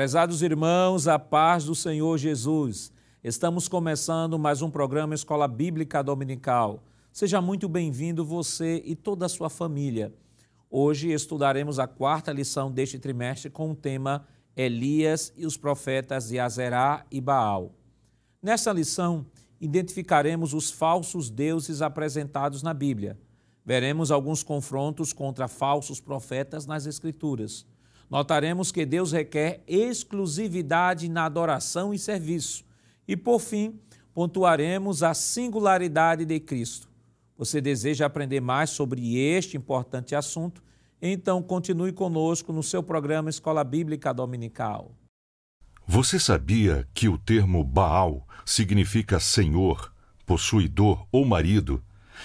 Prezados irmãos, a paz do Senhor Jesus. Estamos começando mais um programa Escola Bíblica Dominical. Seja muito bem-vindo você e toda a sua família. Hoje estudaremos a quarta lição deste trimestre com o tema Elias e os profetas de Azerá e Baal. Nessa lição, identificaremos os falsos deuses apresentados na Bíblia. Veremos alguns confrontos contra falsos profetas nas Escrituras notaremos que Deus requer exclusividade na adoração e serviço. E, por fim, pontuaremos a singularidade de Cristo. Você deseja aprender mais sobre este importante assunto? Então, continue conosco no seu programa Escola Bíblica Dominical. Você sabia que o termo Baal significa senhor, possuidor ou marido,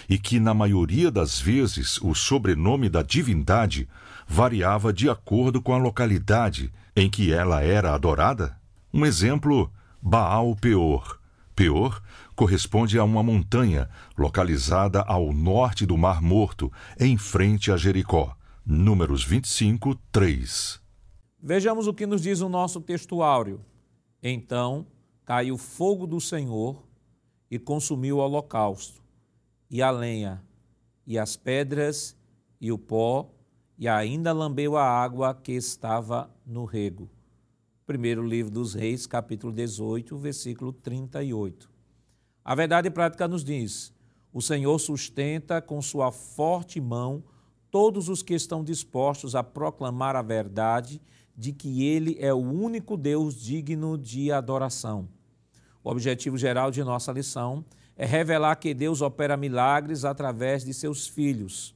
e que, na maioria das vezes, o sobrenome da divindade variava de acordo com a localidade em que ela era adorada? Um exemplo, Baal Peor. Peor corresponde a uma montanha localizada ao norte do Mar Morto, em frente a Jericó. Números 25, 3. Vejamos o que nos diz o nosso textuário. Então caiu fogo do Senhor e consumiu o holocausto, e a lenha, e as pedras, e o pó, e ainda lambeu a água que estava no rego. Primeiro livro dos Reis, capítulo 18, versículo 38. A verdade prática nos diz: o Senhor sustenta com sua forte mão todos os que estão dispostos a proclamar a verdade de que Ele é o único Deus digno de adoração. O objetivo geral de nossa lição é revelar que Deus opera milagres através de seus filhos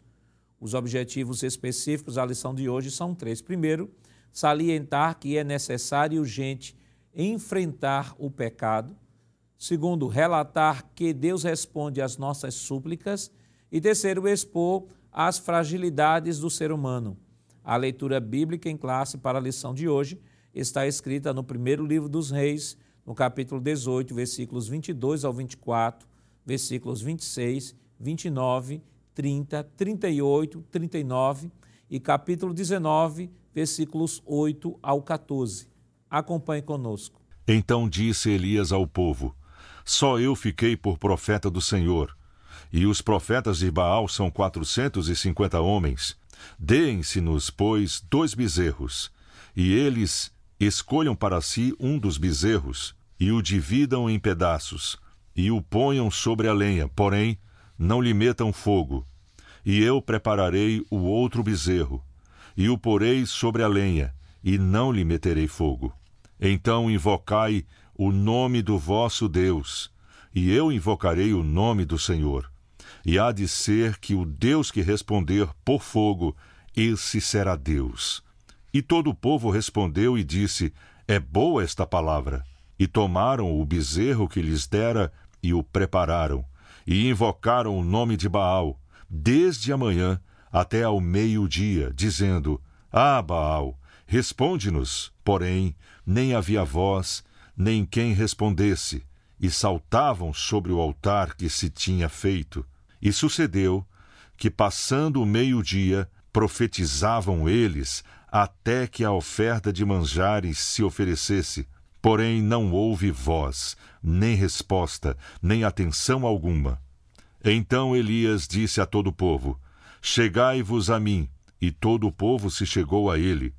os objetivos específicos da lição de hoje são três. Primeiro, salientar que é necessário e urgente enfrentar o pecado. Segundo, relatar que Deus responde às nossas súplicas. E terceiro, expor as fragilidades do ser humano. A leitura bíblica em classe para a lição de hoje está escrita no primeiro livro dos Reis, no capítulo 18, versículos 22 ao 24, versículos 26, 29 30, 38, 39 e capítulo 19, versículos 8 ao 14. Acompanhe conosco. Então disse Elias ao povo: Só eu fiquei por profeta do Senhor, e os profetas de Baal são quatrocentos e cinquenta homens. Deem-se-nos, pois, dois bezerros, e eles escolham para si um dos bezerros, e o dividam em pedaços, e o ponham sobre a lenha, porém, não lhe metam fogo, e eu prepararei o outro bezerro, e o porei sobre a lenha, e não lhe meterei fogo. Então invocai o nome do vosso Deus, e eu invocarei o nome do Senhor. E há de ser que o Deus que responder por fogo, esse será Deus. E todo o povo respondeu e disse: É boa esta palavra. E tomaram o bezerro que lhes dera e o prepararam, e invocaram o nome de Baal, desde a manhã até ao meio-dia, dizendo: Ah, Baal, responde-nos. Porém, nem havia voz, nem quem respondesse, e saltavam sobre o altar que se tinha feito. E sucedeu que, passando o meio-dia, profetizavam eles até que a oferta de manjares se oferecesse. Porém, não houve voz, nem resposta, nem atenção alguma. Então Elias disse a todo o povo: Chegai-vos a mim. E todo o povo se chegou a ele,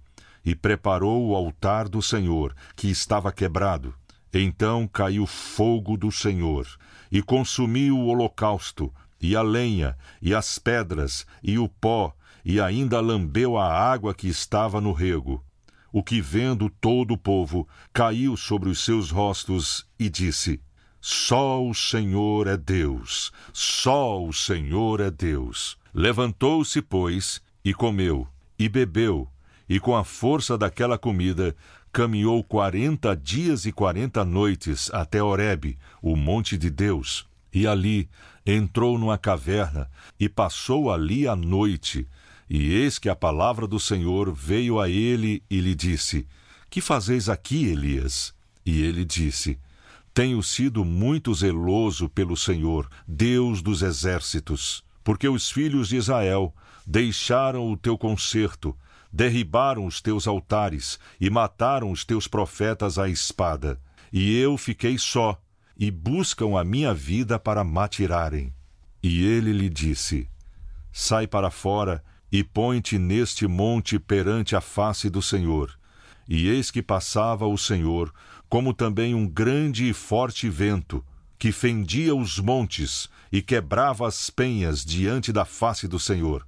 e preparou o altar do Senhor, que estava quebrado. Então caiu fogo do Senhor, e consumiu o holocausto, e a lenha, e as pedras, e o pó, e ainda lambeu a água que estava no rego. O que vendo todo o povo, caiu sobre os seus rostos e disse: só o Senhor é Deus, só o Senhor é Deus. Levantou-se, pois, e comeu, e bebeu, e com a força daquela comida caminhou quarenta dias e quarenta noites até Horebe, o monte de Deus, e ali entrou numa caverna e passou ali a noite. E eis que a palavra do Senhor veio a ele e lhe disse: Que fazeis aqui, Elias? E ele disse: tenho sido muito zeloso pelo Senhor, Deus dos exércitos, porque os filhos de Israel deixaram o teu conserto, derribaram os teus altares e mataram os teus profetas à espada. E eu fiquei só, e buscam a minha vida para matirarem. E ele lhe disse: Sai para fora e põe-te neste monte perante a face do Senhor. E eis que passava o Senhor, como também um grande e forte vento, que fendia os montes e quebrava as penhas diante da face do Senhor.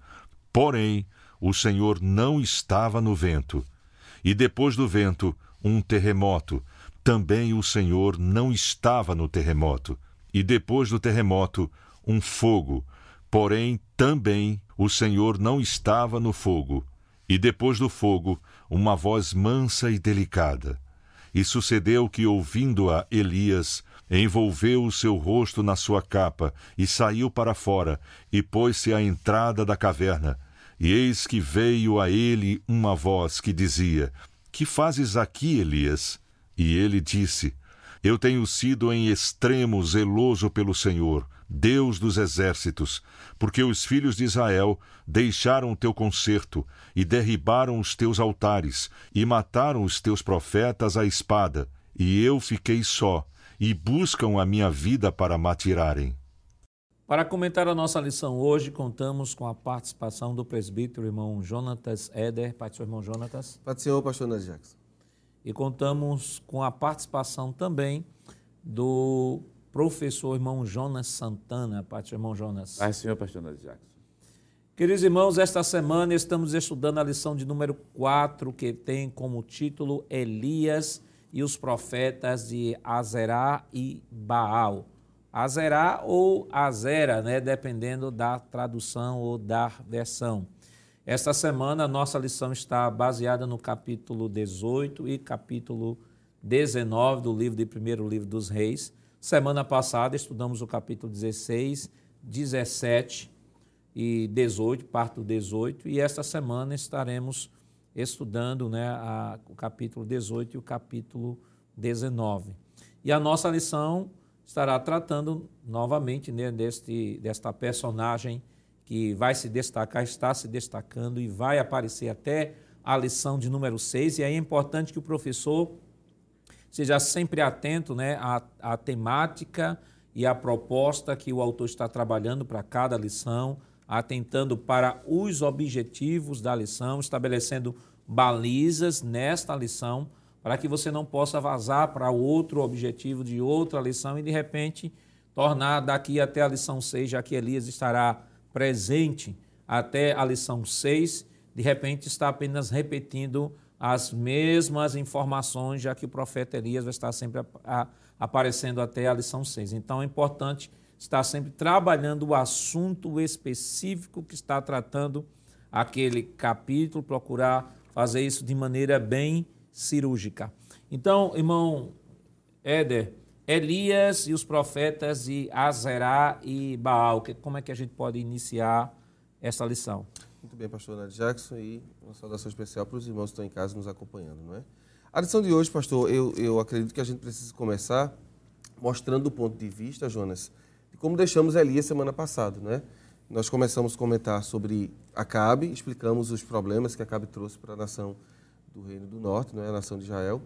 Porém, o Senhor não estava no vento. E depois do vento, um terremoto. Também o Senhor não estava no terremoto. E depois do terremoto, um fogo. Porém, também o Senhor não estava no fogo. E depois do fogo, uma voz mansa e delicada. E sucedeu que, ouvindo-a, Elias envolveu o seu rosto na sua capa e saiu para fora e pôs-se à entrada da caverna. E eis que veio a ele uma voz que dizia: Que fazes aqui, Elias? E ele disse: Eu tenho sido em extremo zeloso pelo Senhor, Deus dos exércitos, porque os filhos de Israel deixaram o teu concerto e derribaram os teus altares e mataram os teus profetas à espada, e eu fiquei só e buscam a minha vida para matirarem. Para comentar a nossa lição hoje, contamos com a participação do presbítero irmão Jonatas Eder. Pai do seu irmão Jonatas. Pai do Senhor, pastor Nando Jackson. E contamos com a participação também do professor irmão Jonas Santana. Seu irmão Jonas. Do Senhor, pastor Nando Jackson. Queridos irmãos, esta semana estamos estudando a lição de número 4, que tem como título Elias e os profetas de Azerá e Baal. Azerá ou Azera, né, dependendo da tradução ou da versão. Esta semana, a nossa lição está baseada no capítulo 18 e capítulo 19 do livro de primeiro livro dos reis. Semana passada estudamos o capítulo 16, 17 e 18, parte do 18, e esta semana estaremos estudando né, a, o capítulo 18 e o capítulo 19. E a nossa lição estará tratando novamente né, deste, desta personagem que vai se destacar, está se destacando e vai aparecer até a lição de número 6. E aí é importante que o professor seja sempre atento né, à, à temática e à proposta que o autor está trabalhando para cada lição atentando para os objetivos da lição, estabelecendo balizas nesta lição, para que você não possa vazar para outro objetivo de outra lição e de repente tornar daqui até a lição 6, já que Elias estará presente até a lição 6, de repente está apenas repetindo as mesmas informações, já que o profeta Elias vai estar sempre aparecendo até a lição 6. Então é importante está sempre trabalhando o assunto específico que está tratando aquele capítulo, procurar fazer isso de maneira bem cirúrgica. Então, irmão Éder, Elias e os profetas de Azerá e Baal, como é que a gente pode iniciar essa lição? Muito bem, pastor Nath Jackson, e uma saudação especial para os irmãos que estão em casa nos acompanhando, não é? A lição de hoje, pastor, eu, eu acredito que a gente precisa começar mostrando o ponto de vista, Jonas, como deixamos Elias semana passada, né? Nós começamos a comentar sobre Acabe, explicamos os problemas que Acabe trouxe para a nação do Reino do Norte, né? a nação de Israel,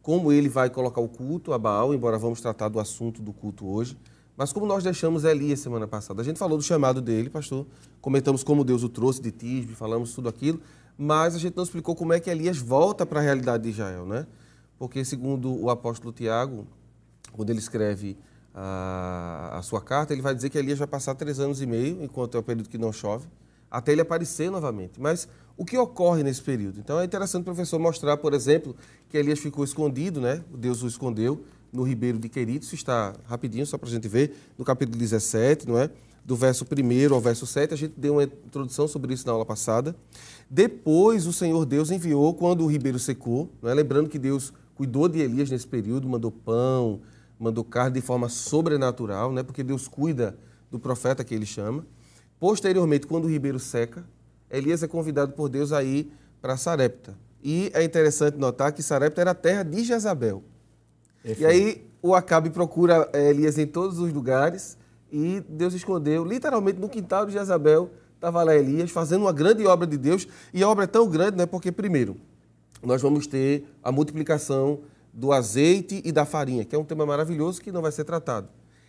como ele vai colocar o culto a Baal, embora vamos tratar do assunto do culto hoje, mas como nós deixamos Elias semana passada. A gente falou do chamado dele, pastor, comentamos como Deus o trouxe de Tisbe, falamos tudo aquilo, mas a gente não explicou como é que Elias volta para a realidade de Israel, né? Porque segundo o apóstolo Tiago, quando ele escreve a, a sua carta, ele vai dizer que Elias vai passar três anos e meio, enquanto é o período que não chove, até ele aparecer novamente. Mas o que ocorre nesse período? Então é interessante o professor mostrar, por exemplo, que Elias ficou escondido, né? Deus o escondeu no ribeiro de Querido, está rapidinho, só para a gente ver, no capítulo 17, não é? Do verso 1 ao verso 7, a gente deu uma introdução sobre isso na aula passada. Depois o Senhor Deus enviou quando o ribeiro secou, não é? lembrando que Deus cuidou de Elias nesse período, mandou pão, mandou carne de forma sobrenatural, né? porque Deus cuida do profeta que ele chama. Posteriormente, quando o ribeiro seca, Elias é convidado por Deus a ir para Sarepta. E é interessante notar que Sarepta era a terra de Jezabel. E aí o Acabe procura eh, Elias em todos os lugares e Deus escondeu, literalmente no quintal de Jezabel, estava lá Elias fazendo uma grande obra de Deus. E a obra é tão grande, né? Porque, primeiro, nós vamos ter a multiplicação do azeite e da farinha, que é um tema maravilhoso que não vai ser tratado.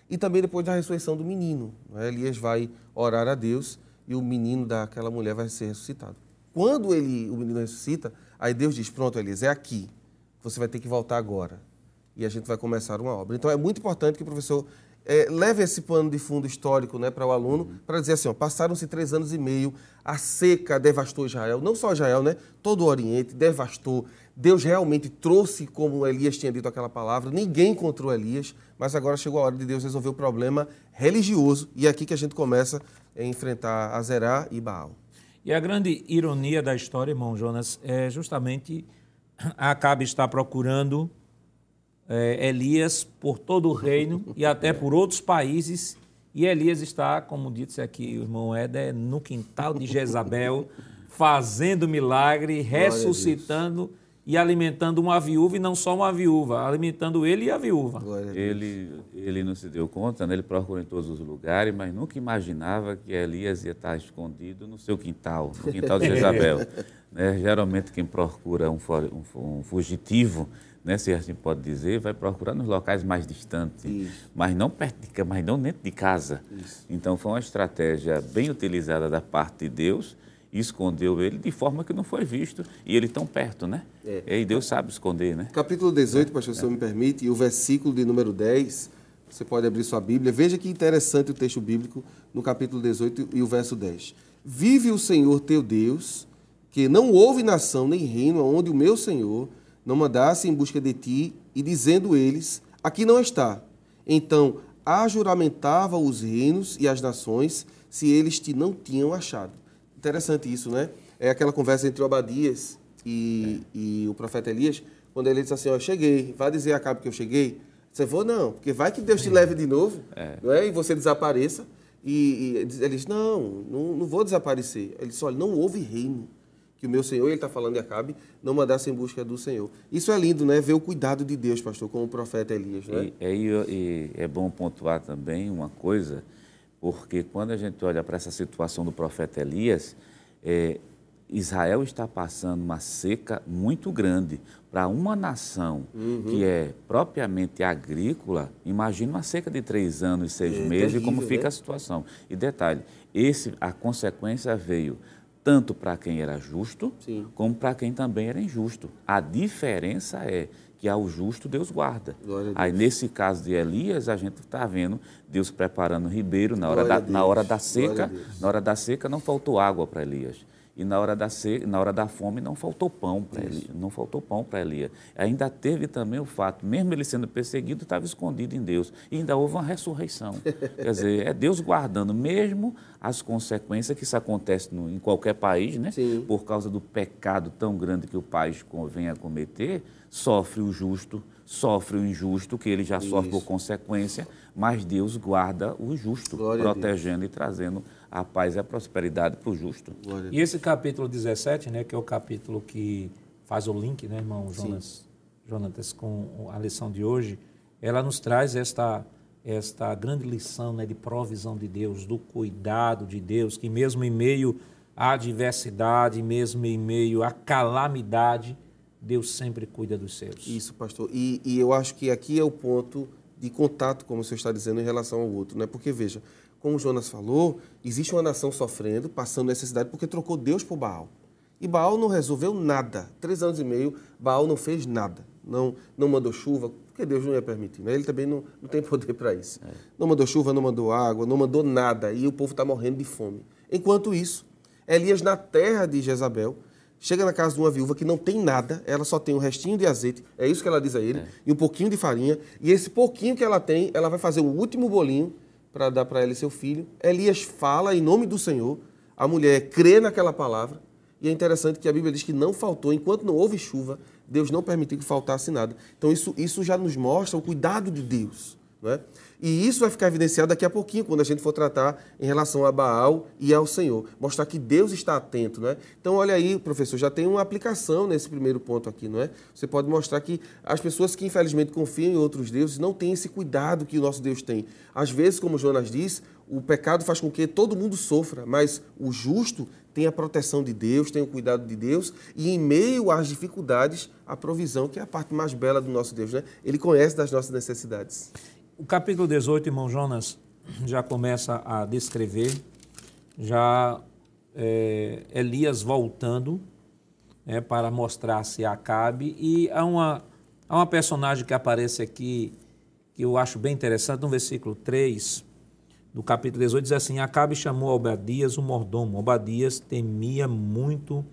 E também depois da ressurreição do menino. Né? Elias vai orar a Deus e o menino daquela mulher vai ser ressuscitado. Quando ele, o menino ressuscita, aí Deus diz: Pronto, Elias, é aqui. Você vai ter que voltar agora. E a gente vai começar uma obra. Então é muito importante que o professor é, leve esse pano de fundo histórico né, para o aluno, uhum. para dizer assim: passaram-se três anos e meio, a seca devastou Israel, não só Israel, né, todo o Oriente devastou. Deus realmente trouxe, como Elias tinha dito aquela palavra, ninguém encontrou Elias, mas agora chegou a hora de Deus resolver o problema religioso. E é aqui que a gente começa a enfrentar Azerá e Baal. E a grande ironia da história, irmão Jonas, é justamente Acabe estar procurando é, Elias por todo o reino e até por outros países. E Elias está, como disse aqui o irmão Éder, no quintal de Jezabel, fazendo milagre, ressuscitando e alimentando uma viúva, e não só uma viúva, alimentando ele e a viúva. Ele, ele não se deu conta, né? ele procurou em todos os lugares, mas nunca imaginava que Elias ia estar escondido no seu quintal, no quintal de Jezabel. né? Geralmente quem procura um, um, um fugitivo, né, se assim pode dizer, vai procurar nos locais mais distantes, Isso. mas não perto de, mas não dentro de casa. Isso. Então foi uma estratégia bem utilizada da parte de Deus e escondeu ele de forma que não foi visto. E ele tão perto, né? É. E Deus sabe esconder, né? Capítulo 18, pastor, se é. me permite, e o versículo de número 10, você pode abrir sua Bíblia. Veja que interessante o texto bíblico no capítulo 18 e o verso 10. Vive o Senhor teu Deus, que não houve nação nem reino onde o meu Senhor não mandasse em busca de ti, e dizendo eles: Aqui não está. Então ajuramentava os reinos e as nações, se eles te não tinham achado. Interessante isso, né? É aquela conversa entre Obadias e, é. e o profeta Elias, quando ele diz assim, ó, cheguei, vai dizer a cabo que eu cheguei? Você falou, não, porque vai que Deus te leve de novo, é. não é? e você desapareça. E, e ele diz, não, não, não vou desaparecer. Ele disse, olha, não houve reino que o meu Senhor, ele está falando de Acabe, não mandasse em busca do Senhor. Isso é lindo, né? Ver o cuidado de Deus, pastor, como o profeta Elias, né? E, e, e é bom pontuar também uma coisa, porque quando a gente olha para essa situação do profeta Elias, é, Israel está passando uma seca muito grande. Para uma nação uhum. que é propriamente agrícola, imagina uma seca de três anos e seis é, meses terrível, e como fica né? a situação. E detalhe, esse, a consequência veio tanto para quem era justo, Sim. como para quem também era injusto. A diferença é que ao justo Deus guarda. Aí nesse caso de Elias, a gente está vendo Deus preparando o ribeiro na hora, da, na hora da seca. Na hora da seca não faltou água para Elias. E na hora da seca, na hora da fome não faltou pão para Elias, não faltou pão para Elias. Ainda teve também o fato, mesmo ele sendo perseguido, estava escondido em Deus. E ainda houve uma ressurreição. Quer dizer, é Deus guardando mesmo as consequências que isso acontece no, em qualquer país, né? Sim. Por causa do pecado tão grande que o país vem a cometer sofre o justo, sofre o injusto, que ele já Isso. sofre por consequência, mas Deus guarda o justo, Glória protegendo e trazendo a paz e a prosperidade para o justo. E esse capítulo 17, né, que é o capítulo que faz o link, né, irmão Jonas, Jonatas, com a lição de hoje, ela nos traz esta esta grande lição né, de provisão de Deus, do cuidado de Deus, que mesmo em meio à adversidade, mesmo em meio à calamidade, Deus sempre cuida dos seus. Isso, pastor. E, e, eu acho que aqui é o ponto de contato, como o senhor está dizendo, em relação ao outro. Né? Porque, veja, como Jonas falou, existe uma nação sofrendo, passando necessidade, porque trocou Deus por Baal. E Baal não resolveu nada. Três anos e meio, Baal não fez nada. Não, não mandou chuva, porque Deus não ia permitir. Né? Ele também não, não tem poder para isso. É. Não mandou chuva, não mandou água, não mandou nada. E o povo está morrendo de fome. Enquanto isso, Elias, na terra de Jezabel, chega na casa de uma viúva que não tem nada, ela só tem um restinho de azeite, é isso que ela diz a ele, é. e um pouquinho de farinha, e esse pouquinho que ela tem, ela vai fazer o último bolinho para dar para ela e seu filho. Elias fala em nome do Senhor, a mulher crê naquela palavra, e é interessante que a Bíblia diz que não faltou, enquanto não houve chuva, Deus não permitiu que faltasse nada. Então isso, isso já nos mostra o cuidado de Deus Não é? E isso vai ficar evidenciado daqui a pouquinho, quando a gente for tratar em relação a Baal e ao Senhor. Mostrar que Deus está atento, não é? Então, olha aí, professor, já tem uma aplicação nesse primeiro ponto aqui, não é? Você pode mostrar que as pessoas que, infelizmente, confiam em outros deuses não têm esse cuidado que o nosso Deus tem. Às vezes, como Jonas diz, o pecado faz com que todo mundo sofra, mas o justo tem a proteção de Deus, tem o cuidado de Deus e, em meio às dificuldades, a provisão, que é a parte mais bela do nosso Deus, né? Ele conhece das nossas necessidades. O capítulo 18, irmão Jonas, já começa a descrever, já é, Elias voltando é, para mostrar-se a Acabe. E há uma, há uma personagem que aparece aqui que eu acho bem interessante, no versículo 3 do capítulo 18, diz assim: Acabe chamou Obadias o mordomo. Obadias temia muito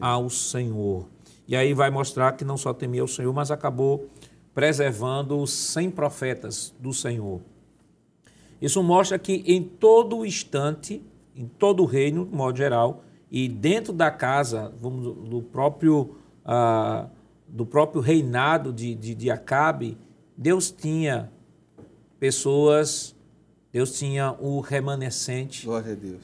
ao Senhor. E aí vai mostrar que não só temia ao Senhor, mas acabou preservando os 100 profetas do Senhor. Isso mostra que em todo instante, em todo o reino, de modo geral, e dentro da casa vamos, do, próprio, ah, do próprio reinado de, de, de Acabe, Deus tinha pessoas, Deus tinha o remanescente,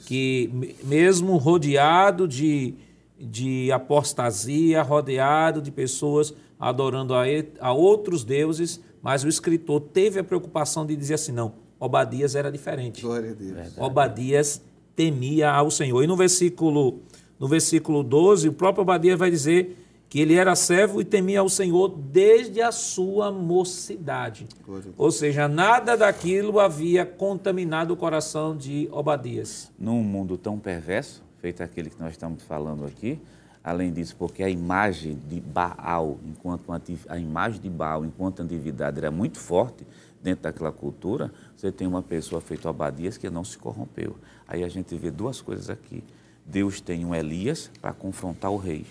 que mesmo rodeado de, de apostasia, rodeado de pessoas adorando a, a outros deuses, mas o escritor teve a preocupação de dizer assim: não, Obadias era diferente. Glória a Deus. Verdade. Obadias temia ao Senhor. E no versículo, no versículo 12, o próprio Obadias vai dizer que ele era servo e temia ao Senhor desde a sua mocidade. Ou seja, nada daquilo havia contaminado o coração de Obadias. Num mundo tão perverso, feito aquele que nós estamos falando aqui, Além disso, porque a imagem de Baal, enquanto a imagem de Baal, enquanto antiguidade era muito forte dentro daquela cultura, você tem uma pessoa feita Abadias que não se corrompeu. Aí a gente vê duas coisas aqui. Deus tem um Elias para confrontar o rei,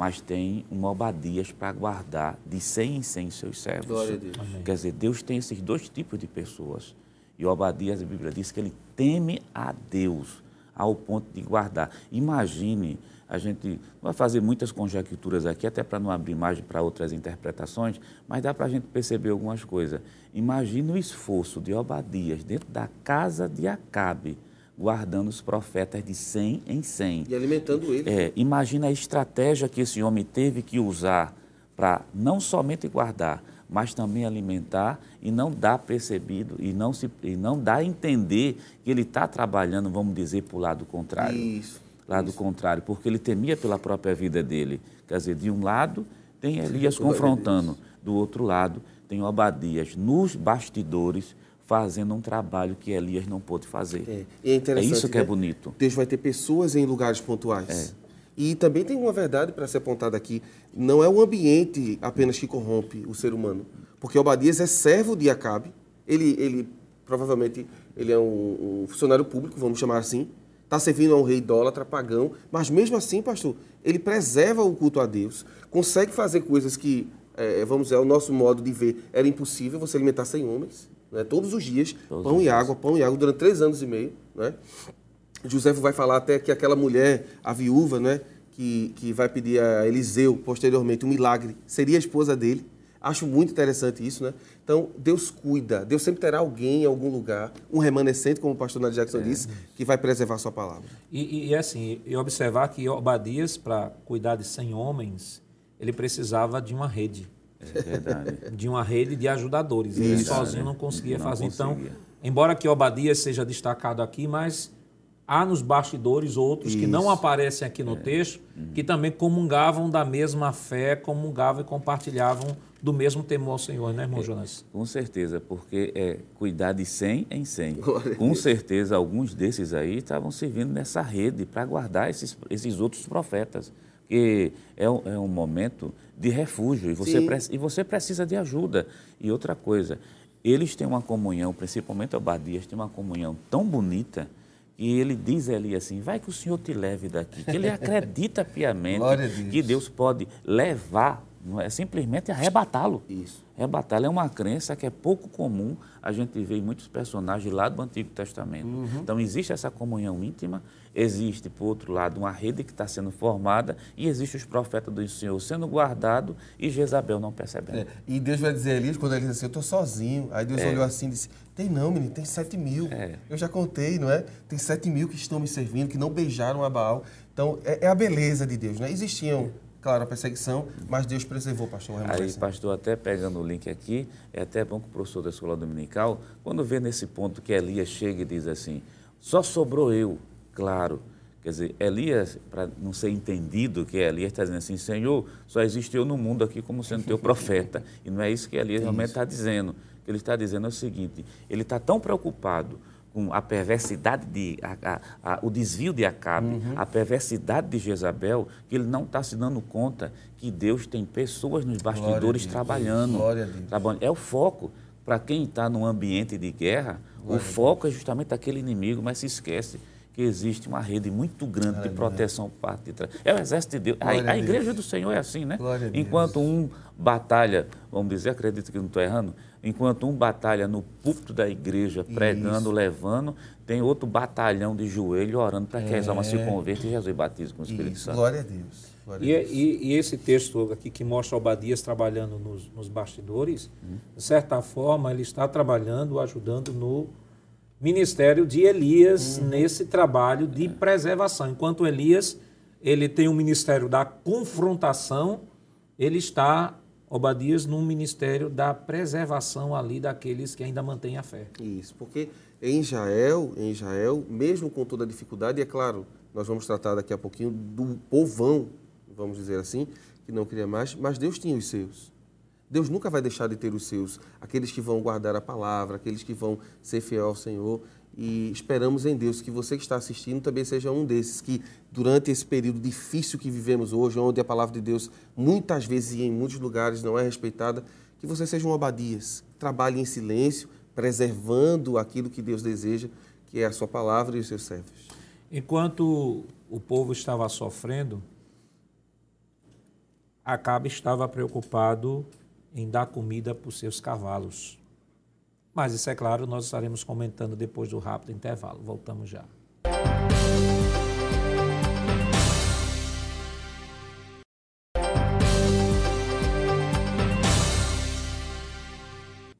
mas tem um Obadias para guardar de 100 em 100 seus servos. Glória a Deus. Quer dizer, Deus tem esses dois tipos de pessoas. E Obadias, a Bíblia diz que ele teme a Deus ao ponto de guardar. Imagine a gente vai fazer muitas conjecturas aqui, até para não abrir margem para outras interpretações, mas dá para a gente perceber algumas coisas. Imagina o esforço de Obadias dentro da casa de Acabe, guardando os profetas de 100 em 100. E alimentando eles. É, imagina a estratégia que esse homem teve que usar para não somente guardar, mas também alimentar e não dar percebido e não, se, e não dar a entender que ele está trabalhando, vamos dizer, para o lado contrário. Isso lado contrário, porque ele temia pela própria vida dele. Quer dizer, de um lado tem Elias confrontando, do outro lado tem Obadias nos bastidores fazendo um trabalho que Elias não pôde fazer. É, é, é isso que é né? bonito. Deus vai ter pessoas em lugares pontuais. É. E também tem uma verdade para ser apontada aqui. Não é o ambiente apenas que corrompe o ser humano. Porque Obadias é servo de Acabe. Ele, ele provavelmente ele é um, um funcionário público, vamos chamar assim está servindo a um rei idólatra, pagão, mas mesmo assim, pastor, ele preserva o culto a Deus, consegue fazer coisas que, é, vamos dizer, o nosso modo de ver era impossível, você alimentar 100 homens, né, todos os dias, todos pão os e dias. água, pão e água, durante três anos e meio. Né? José vai falar até que aquela mulher, a viúva, né, que, que vai pedir a Eliseu, posteriormente, um milagre, seria a esposa dele. Acho muito interessante isso, né? Então, Deus cuida. Deus sempre terá alguém em algum lugar, um remanescente, como o pastor Nadir Jackson é. disse, que vai preservar a sua palavra. E, e assim, e observar que Obadias, para cuidar de 100 homens, ele precisava de uma rede. É verdade. De uma rede de ajudadores. Ele isso, sozinho não conseguia não fazer. Então, conseguia. Então, embora que Obadias seja destacado aqui, mas há nos bastidores outros Isso. que não aparecem aqui no é. texto, uhum. que também comungavam da mesma fé, comungavam e compartilhavam do mesmo temor ao Senhor, né, irmão é, Jonas? Com certeza, porque é cuidar de 100 em 100. Com certeza, alguns desses aí estavam servindo nessa rede para guardar esses, esses outros profetas. Que é um, é um momento de refúgio e você, e você precisa de ajuda. E outra coisa, eles têm uma comunhão, principalmente Abadias, tem uma comunhão tão bonita e ele diz ali assim: vai que o Senhor te leve daqui. Que ele acredita piamente Deus. que Deus pode levar Não é simplesmente arrebatá-lo. Isso. Arrebatá-lo é uma crença que é pouco comum a gente ver em muitos personagens lá do Antigo Testamento. Uhum. Então, existe essa comunhão íntima, existe, por outro lado, uma rede que está sendo formada e existe os profetas do Senhor sendo guardados e Jezabel não percebendo. É, E Deus vai dizer a Elias, quando ele diz assim, eu estou sozinho. Aí Deus É. olhou assim e disse, tem não, menino, tem sete mil. É. Eu já contei, não é? Tem sete mil que estão me servindo, que não beijaram a Baal. Então, é, é a beleza de Deus, né? Existiam, claro, a perseguição, mas Deus preservou, pastor. Aí, remanescente. pastor, até pegando o link aqui, é até bom que o professor da escola dominical, quando vê nesse ponto que Elias chega e diz assim: só sobrou eu, claro. Quer dizer, Elias, para não ser entendido, que Elias está dizendo assim: Senhor, só existe eu no mundo aqui como sendo teu profeta. E não é isso que Elias realmente está dizendo. O que ele está dizendo é o seguinte: ele está tão preocupado com a perversidade de a- a- a- o desvio de Acabe, a perversidade de Jezabel, que ele não está se dando conta que Deus tem pessoas nos bastidores Deus. trabalhando. Glória a Deus. trabalhando. É o foco. Para quem está num ambiente de guerra, o foco é justamente aquele inimigo, mas se esquece que existe uma rede muito grande de proteção por parte de trás. É o exército de Deus. A, Glória a igreja do Senhor é assim, né? Glória. Enquanto um batalha, vamos dizer, acredito que não estou errando, enquanto um batalha no púlpito da igreja, pregando, levando, tem outro batalhão de joelho orando para que as almas se convertam e Jesus batize com o Espírito Isso, Santo. glória a Deus. Glória E, a Deus. e- e esse texto aqui que mostra Obadias trabalhando nos, nos bastidores, de certa forma, ele está trabalhando, ajudando no ministério de Elias nesse trabalho de preservação. Enquanto Elias ele tem um ministério da confrontação, ele está, Obadias, num ministério da preservação ali daqueles que ainda mantêm a fé. Isso, porque em Israel, em Israel, mesmo com toda a dificuldade, e é claro, nós vamos tratar daqui a pouquinho do povão, vamos dizer assim, que não queria mais, mas Deus tinha os seus. Deus nunca vai deixar de ter os seus, aqueles que vão guardar a palavra, aqueles que vão ser fiel ao Senhor. E esperamos em Deus que você que está assistindo também seja um desses que, durante esse período difícil que vivemos hoje, onde a palavra de Deus muitas vezes e em muitos lugares não é respeitada, que você seja um Obadias, trabalhe em silêncio, preservando aquilo que Deus deseja, que é a sua palavra e os seus servos. Enquanto o povo estava sofrendo, Acabe estava preocupado em dar comida para os seus cavalos. Mas isso é claro, nós estaremos comentando depois do rápido intervalo. Voltamos já.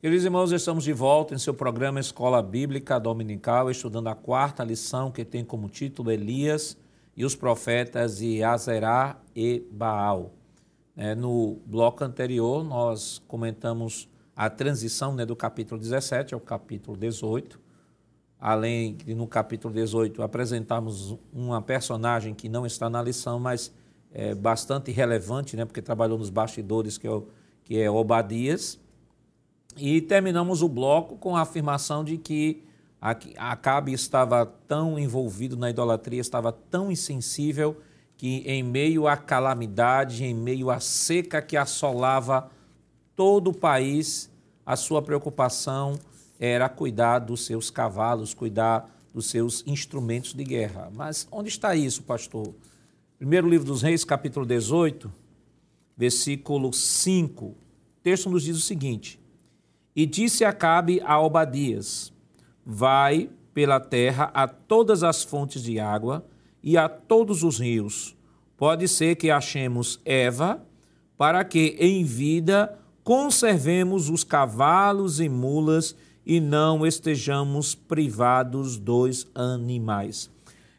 Queridos irmãos, estamos de volta em seu programa Escola Bíblica Dominical, estudando a quarta lição que tem como título Elias e os profetas de Azerá e Baal. É, no bloco anterior, nós comentamos a transição né, do capítulo 17 ao capítulo 18. Além de no capítulo 18 apresentarmos uma personagem que não está na lição, mas é bastante relevante, né, porque trabalhou nos bastidores, que é, que é Obadias. E terminamos o bloco com a afirmação de que Acabe estava tão envolvido na idolatria, estava tão insensível, que em meio à calamidade, em meio à seca que assolava todo o país, a sua preocupação era cuidar dos seus cavalos, cuidar dos seus instrumentos de guerra. Mas onde está isso, pastor? Primeiro livro dos Reis, capítulo 18, versículo 5. O texto nos diz o seguinte: E disse Acabe a Obadias: Vai pela terra a todas as fontes de água e a todos os rios. Pode ser que achemos Eva, para que em vida conservemos os cavalos e mulas e não estejamos privados dos animais.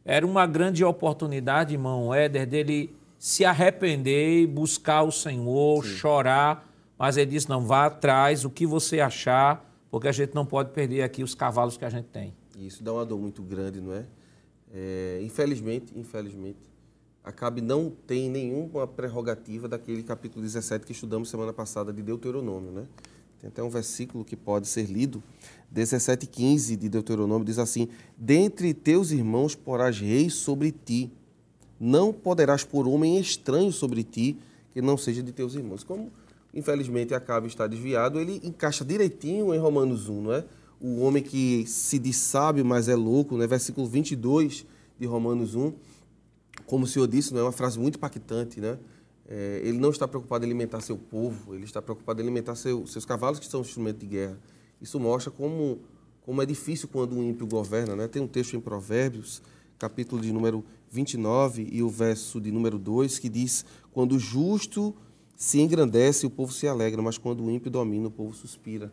Era uma grande oportunidade, irmão Éder, dele se arrepender e buscar o Senhor, Sim. chorar, mas ele disse: não, vá atrás, o que você achar, porque a gente não pode perder aqui os cavalos que a gente tem. Isso dá uma dor muito grande, não é? É infelizmente, infelizmente, Acabe não tem nenhuma prerrogativa daquele capítulo 17 que estudamos semana passada de Deuteronômio, né? Tem até um versículo que pode ser lido, 17,15 de Deuteronômio, diz assim: Dentre teus irmãos porás reis sobre ti, não poderás pôr homem estranho sobre ti, que não seja de teus irmãos. Como, infelizmente, Acabe está desviado, ele encaixa direitinho em Romanos 1, não é? O homem que se diz sábio, mas é louco, né? Versículo 22 de Romanos 1. Como o senhor disse, não é uma frase muito impactante, né? É, ele não está preocupado em alimentar seu povo, ele está preocupado em alimentar seu, seus cavalos, que são instrumento de guerra. Isso mostra como, como é difícil quando um ímpio governa. Né? Tem um texto em Provérbios, capítulo de número 29 e o verso de número 2, que diz: Quando o justo se engrandece, o povo se alegra, mas quando o ímpio domina, o povo suspira.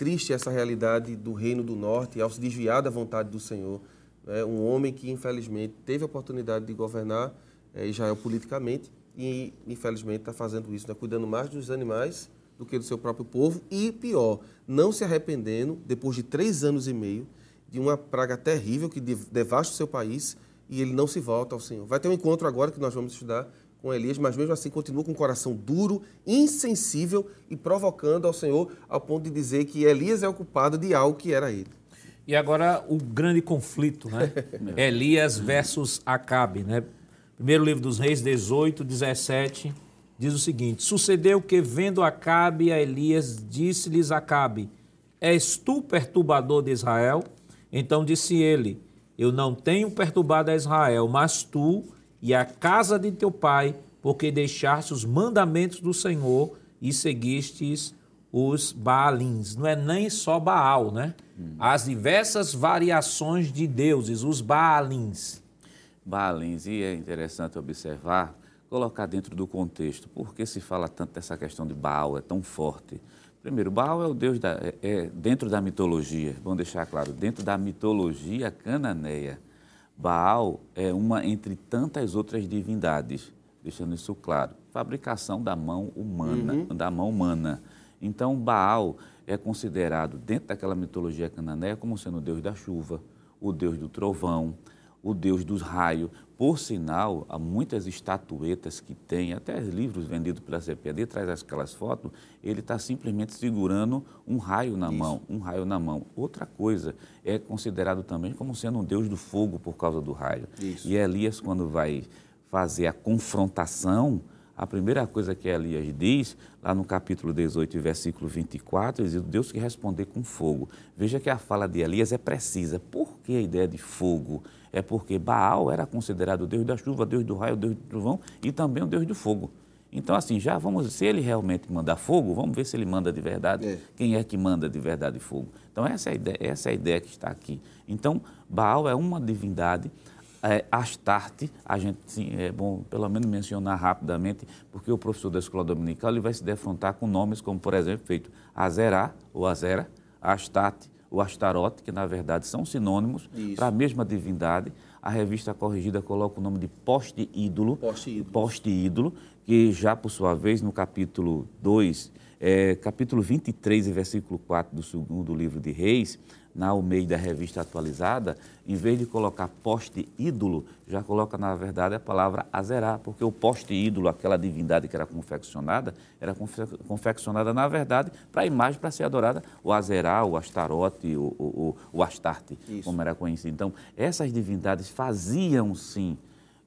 Triste essa realidade do reino do norte, ao se desviar da vontade do Senhor. Né? Um homem que, infelizmente, teve a oportunidade de governar é, Israel politicamente e, infelizmente, está fazendo isso, né? cuidando mais dos animais do que do seu próprio povo e, pior, não se arrependendo, depois de três anos e meio, de uma praga terrível que devasta o seu país e ele não se volta ao Senhor. Vai ter um encontro agora que nós vamos estudar com Elias, mas mesmo assim continua com o coração duro, insensível e provocando ao Senhor ao ponto de dizer que Elias é o culpado de algo que era ele. E agora o grande conflito, né? Elias versus Acabe, né? Primeiro livro dos Reis 18, 17, diz o seguinte: Sucedeu que, vendo Acabe a Elias, disse-lhes Acabe: És tu perturbador de Israel? Então disse ele: Eu não tenho perturbado a Israel, mas tu e a casa de teu pai, porque deixaste os mandamentos do Senhor e seguistes os Baalins. Não é nem só Baal, né? As diversas variações de deuses, os Baalins. Baalins, e é interessante observar, colocar dentro do contexto, por que se fala tanto dessa questão de Baal, é tão forte? Primeiro, Baal é o deus da, é, é, dentro da mitologia, vamos deixar claro, dentro da mitologia cananeia. Baal é uma entre tantas outras divindades, deixando isso claro. Fabricação da mão humana, uhum. da mão humana. Então, Baal é considerado, dentro daquela mitologia cananeia, como sendo o deus da chuva, o deus do trovão, o deus dos raios. Por sinal, há muitas estatuetas que tem, até livros vendidos pela CPD, traz aquelas fotos, ele está simplesmente segurando um raio na Isso. mão, um raio na mão. Outra coisa, é considerado também como sendo um deus do fogo por causa do raio. Isso. E Elias, quando vai fazer a confrontação, a primeira coisa que Elias diz, lá no capítulo 18, versículo 24, ele diz, Deus que responder com fogo. Veja que a fala de Elias é precisa. Por que a ideia de fogo? É porque Baal era considerado o Deus da chuva, Deus do raio, Deus do trovão e também o Deus do fogo. Então, assim, já vamos, se ele realmente mandar fogo, vamos ver se ele manda de verdade. É. Quem é que manda de verdade fogo? Então, essa é a ideia, essa é a ideia que está aqui. Então, Baal é uma divindade é, Astarte, a gente sim, é bom pelo menos mencionar rapidamente, porque o professor da escola dominical ele vai se defrontar com nomes como, por exemplo, feito Azerá ou Azera, Astarte ou Astarote, que na verdade são sinônimos para a mesma divindade. A revista corrigida coloca o nome de poste-ídolo, poste-ídolo, poste-ídolo que já por sua vez no capítulo 2, é, capítulo 23 e versículo 4 do segundo livro de Reis, na Almeida Revista Atualizada, em vez de colocar poste ídolo, já coloca, na verdade, a palavra azerá, porque o poste ídolo, aquela divindade que era confeccionada, era confeccionada, na verdade, para a imagem para ser adorada, o azerá, o astarote, o, o, o astarte, Isso. como era conhecido. Então, essas divindades faziam, sim,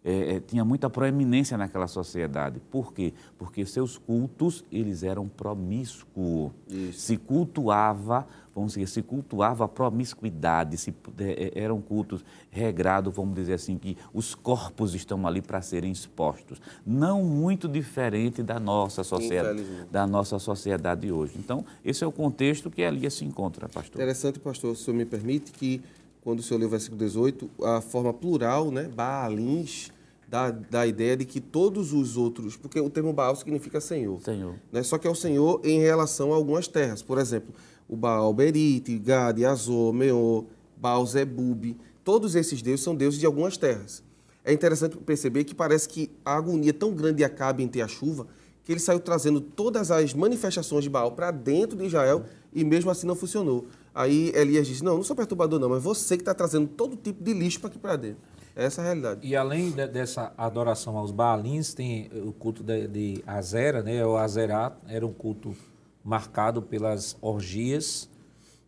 é, é, tinha muita proeminência naquela sociedade. Por quê? Porque seus cultos, eles eram promíscuos. Se cultuava, vamos dizer, se cultuava a promiscuidade, se, é, é eram cultos regrados, vamos dizer assim, que os corpos estão ali para serem expostos. Não muito diferente da nossa sociedade, da nossa sociedade hoje. Então, esse é o contexto que ali se encontra, pastor. Interessante, pastor, se o senhor me permite que quando o senhor lê o versículo 18, a forma plural, né, Baalins, dá, dá a ideia de que todos os outros, porque o termo Baal significa Senhor. Senhor. Né, só que é o Senhor em relação a algumas terras. Por exemplo, o Baal Berite, Gad, Azor, Meor, Baal Zebub, todos esses deuses são deuses de algumas terras. É interessante perceber que parece que a agonia tão grande acaba em ter a chuva, que ele saiu trazendo todas as manifestações de Baal para dentro de Israel e mesmo assim não funcionou. Aí Elias disse: Não, não sou perturbador, não, mas você que está trazendo todo tipo de lixo para aqui para dentro. Essa é a realidade. E além de, dessa adoração aos Baalins, tem o culto de, de Azera, né? O Azerat era um culto marcado pelas orgias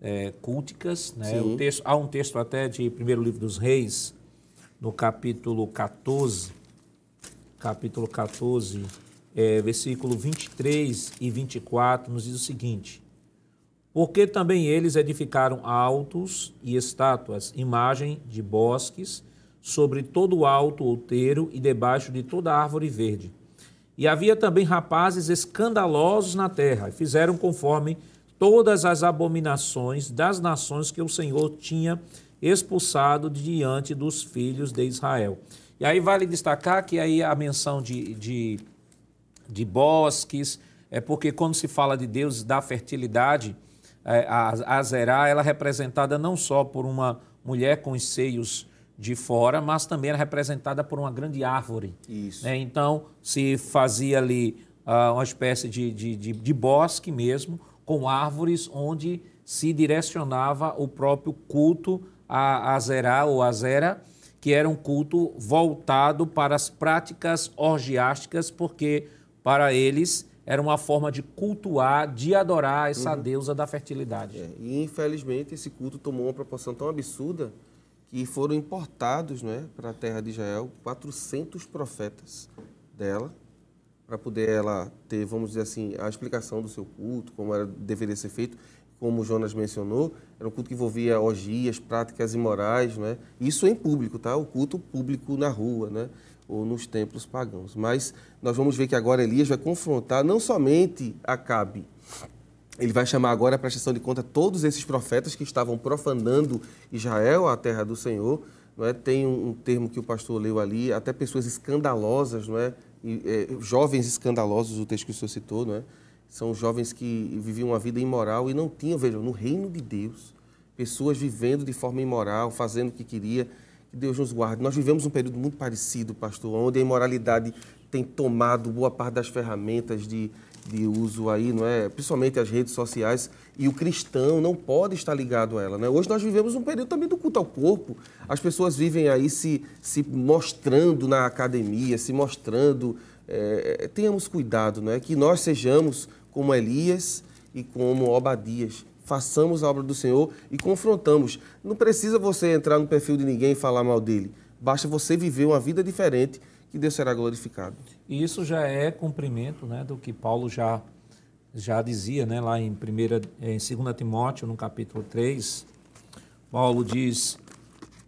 é, culticas. Né? O texto, há um texto até de primeiro livro dos Reis, no capítulo 14, capítulo 14, é, versículo 23 e 24, nos diz o seguinte: porque também eles edificaram altos e estátuas, imagem de bosques, sobre todo o alto outeiro e debaixo de toda árvore verde. E havia também rapazes escandalosos na terra, e fizeram conforme todas as abominações das nações que o Senhor tinha expulsado diante dos filhos de Israel. E aí vale destacar que aí a menção de, de, de bosques, é porque quando se fala de Deus da fertilidade, é, a, a Zerá, ela é representada não só por uma mulher com os seios de fora, mas também era representada por uma grande árvore. Isso. Né? Então, se fazia ali uh, uma espécie de, de, de, de, bosque mesmo, com árvores onde se direcionava o próprio culto a, a Zerá ou a Zera, que era um culto voltado para as práticas orgiásticas, porque para eles era uma forma de cultuar, de adorar essa uhum. deusa da fertilidade. É, e infelizmente esse culto tomou uma proporção tão absurda que foram importados né, para a terra de Israel 400 profetas dela, para poder ela ter, vamos dizer assim, a explicação do seu culto, como era, deveria ser feito. Como Jonas mencionou, era um culto que envolvia orgias, práticas imorais, né? isso em público, tá? o culto público na rua. Né? ou nos templos pagãos. Mas nós vamos ver que agora Elias vai confrontar não somente Acabe, ele vai chamar agora a prestação de conta todos esses profetas que estavam profanando Israel, a terra do Senhor. Não é? Tem um, um termo que o pastor leu ali, até pessoas escandalosas, não é? E, é, jovens escandalosos, o texto que o senhor citou, não é? São jovens que viviam uma vida imoral e não tinham, vejam, no reino de Deus, pessoas vivendo de forma imoral, fazendo o que queria que Deus nos guarde. Nós vivemos um período muito parecido, pastor, onde a imoralidade tem tomado boa parte das ferramentas de, de uso aí, não é? Principalmente as redes sociais, e o cristão não pode estar ligado a ela, né? Hoje nós vivemos um período também do culto ao corpo. As pessoas vivem aí se, se mostrando na academia, se mostrando. É, tenhamos cuidado, não é? Que nós sejamos como Elias e como Obadias, façamos a obra do Senhor e confrontamos. Não precisa você entrar no perfil de ninguém e falar mal dele. Basta você viver uma vida diferente que Deus será glorificado. E isso já é cumprimento né, do que Paulo já, já dizia né, lá em, primeira, em 2 Timóteo, no capítulo 3. Paulo diz,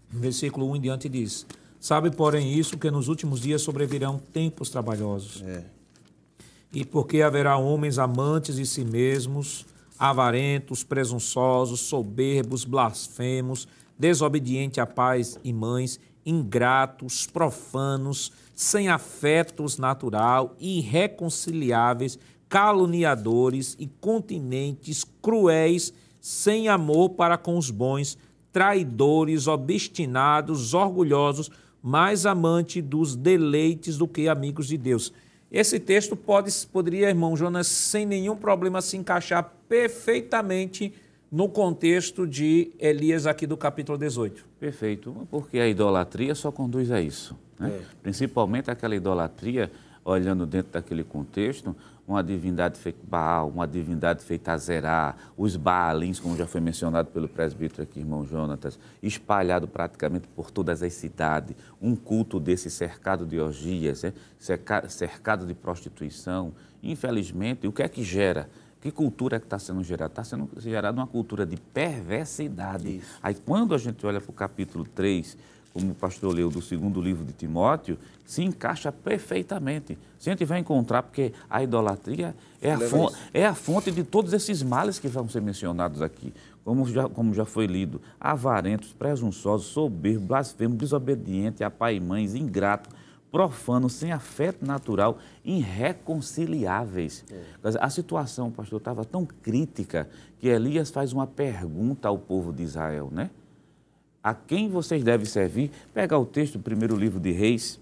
versículo 1 em diante, diz: Sabe, porém, isso que nos últimos dias sobrevirão tempos trabalhosos. É. E porque haverá homens amantes de si mesmos avarentos, presunçosos, soberbos, blasfemos, desobedientes a pais e mães, ingratos, profanos, sem afetos natural, irreconciliáveis, caluniadores, incontinentes, cruéis, sem amor para com os bons, traidores, obstinados, orgulhosos, mais amante dos deleites do que amigos de Deus. Esse texto pode, poderia, irmão Jonas, sem nenhum problema se encaixar perfeitamente no contexto de Elias aqui do capítulo 18. Perfeito, porque a idolatria só conduz a isso. Né? É. Principalmente aquela idolatria, olhando dentro daquele contexto, uma divindade feita Baal, uma divindade feita Azerá, os Baalins, como já foi mencionado pelo presbítero aqui, irmão Jonatas, espalhado praticamente por todas as cidades, um culto desse cercado de orgias, né? cercado de prostituição. Infelizmente, o que é que gera? Que cultura é que está sendo gerada? Está sendo gerada uma cultura de perversidade. Isso. Aí, quando a gente olha para o capítulo 3, como o pastor leu do segundo livro de Timóteo, se encaixa perfeitamente. Se a gente vai encontrar, porque a idolatria é a, fonte, é a fonte de todos esses males que vão ser mencionados aqui. Como já, como já foi lido, avarentos, presunçosos, soberbos, blasfemos, desobedientes, a pai e mães, ingratos, profanos, sem afeto natural, irreconciliáveis. É. A situação, pastor, estava tão crítica que Elias faz uma pergunta ao povo de Israel, né? a quem vocês devem servir. Pega o texto do primeiro livro de Reis,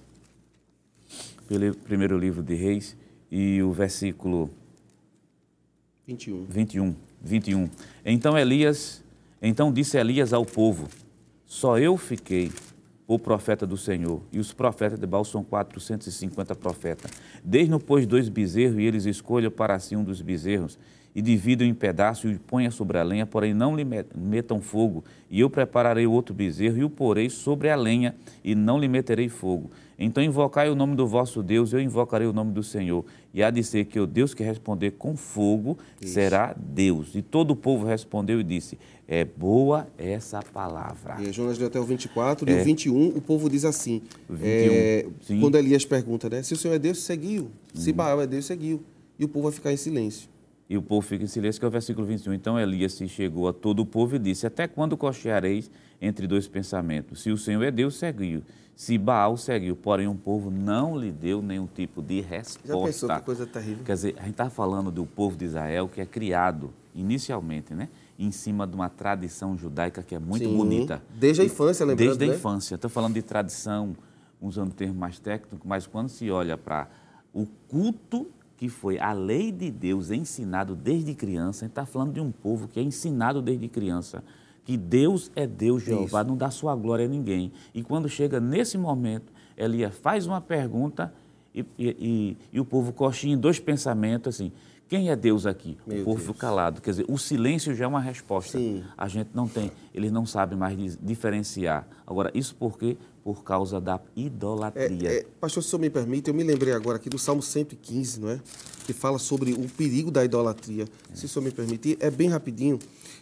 primeiro livro de Reis, e o versículo 21. 21, 21. Então Elias, então disse Elias ao povo: Só eu fiquei o profeta do Senhor, e os profetas de Baal são 450 profetas. Desde pois dois bezerros, e eles escolham para si um dos bezerros, e dividam em pedaços e ponha sobre a lenha, porém não lhe metam fogo. E eu prepararei outro bezerro e o porei sobre a lenha e não lhe meterei fogo. Então invocai o nome do vosso Deus, eu invocarei o nome do Senhor. E há de ser que o Deus que responder com fogo Isso. será Deus. E todo o povo respondeu e disse: É boa essa palavra. E Jonas deu até o 24, é. e o 21, o povo diz assim: 21, é, quando Elias pergunta, né? Se o Senhor é Deus, seguiu. Se uhum. Baal é Deus, seguiu. E o povo vai ficar em silêncio. E o povo fica em silêncio, que é o versículo 21. Então Elias se chegou a todo o povo e disse: Até quando cocheareis entre dois pensamentos? Se o Senhor é Deus, seguiu. Se Baal seguiu, porém o povo não lhe deu nenhum tipo de resposta. Já pensou que coisa terrível? Quer dizer, a gente está falando do povo de Israel que é criado inicialmente, né? Em cima de uma tradição judaica que é muito Sim, bonita. Desde a infância, lembrando, Desde a né? infância. Estou falando de tradição, usando o termo mais técnico, mas quando se olha para o culto que foi a lei de Deus ensinado desde criança, a gente está falando de um povo que é ensinado desde criança que Deus é Deus, Jeová, Isso. não dá sua glória a ninguém. E quando chega nesse momento, Elias faz uma pergunta e, e, e, e o povo coxinha em dois pensamentos assim. Quem é Deus aqui? Meu o povo Deus. calado. Quer dizer, o silêncio já é uma resposta. Sim. A gente não tem, eles não sabem mais diferenciar. Agora, isso por quê? Por causa da idolatria. É, é, pastor, se o senhor me permite, eu me lembrei agora aqui do Salmo 115, não é? Que fala sobre o perigo da idolatria. É. Se o senhor me permitir, é bem rapidinho.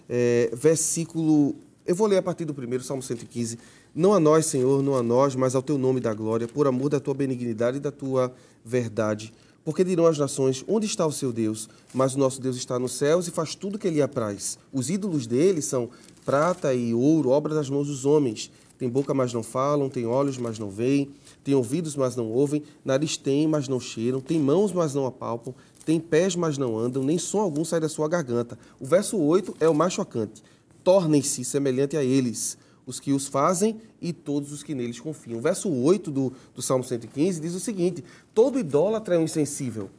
É, versículo. Eu vou ler a partir do primeiro, Salmo 115. Não a nós, Senhor, não a nós, mas ao teu nome da glória, por amor da tua benignidade e da tua verdade. Porque dirão as nações: onde está o seu Deus? Mas o nosso Deus está nos céus e faz tudo o que lhe apraz. Os ídolos dele são prata e ouro, obra das mãos dos homens. Tem boca, mas não falam, tem olhos, mas não veem, tem ouvidos, mas não ouvem, nariz tem, mas não cheiram, tem mãos, mas não apalpam, tem pés, mas não andam, nem som algum sai da sua garganta. O verso 8 é o mais chocante. Tornem-se semelhante a eles, os que os fazem e todos os que neles confiam. O verso 8 do, do Salmo 115 diz o seguinte: todo idólatra é um insensível.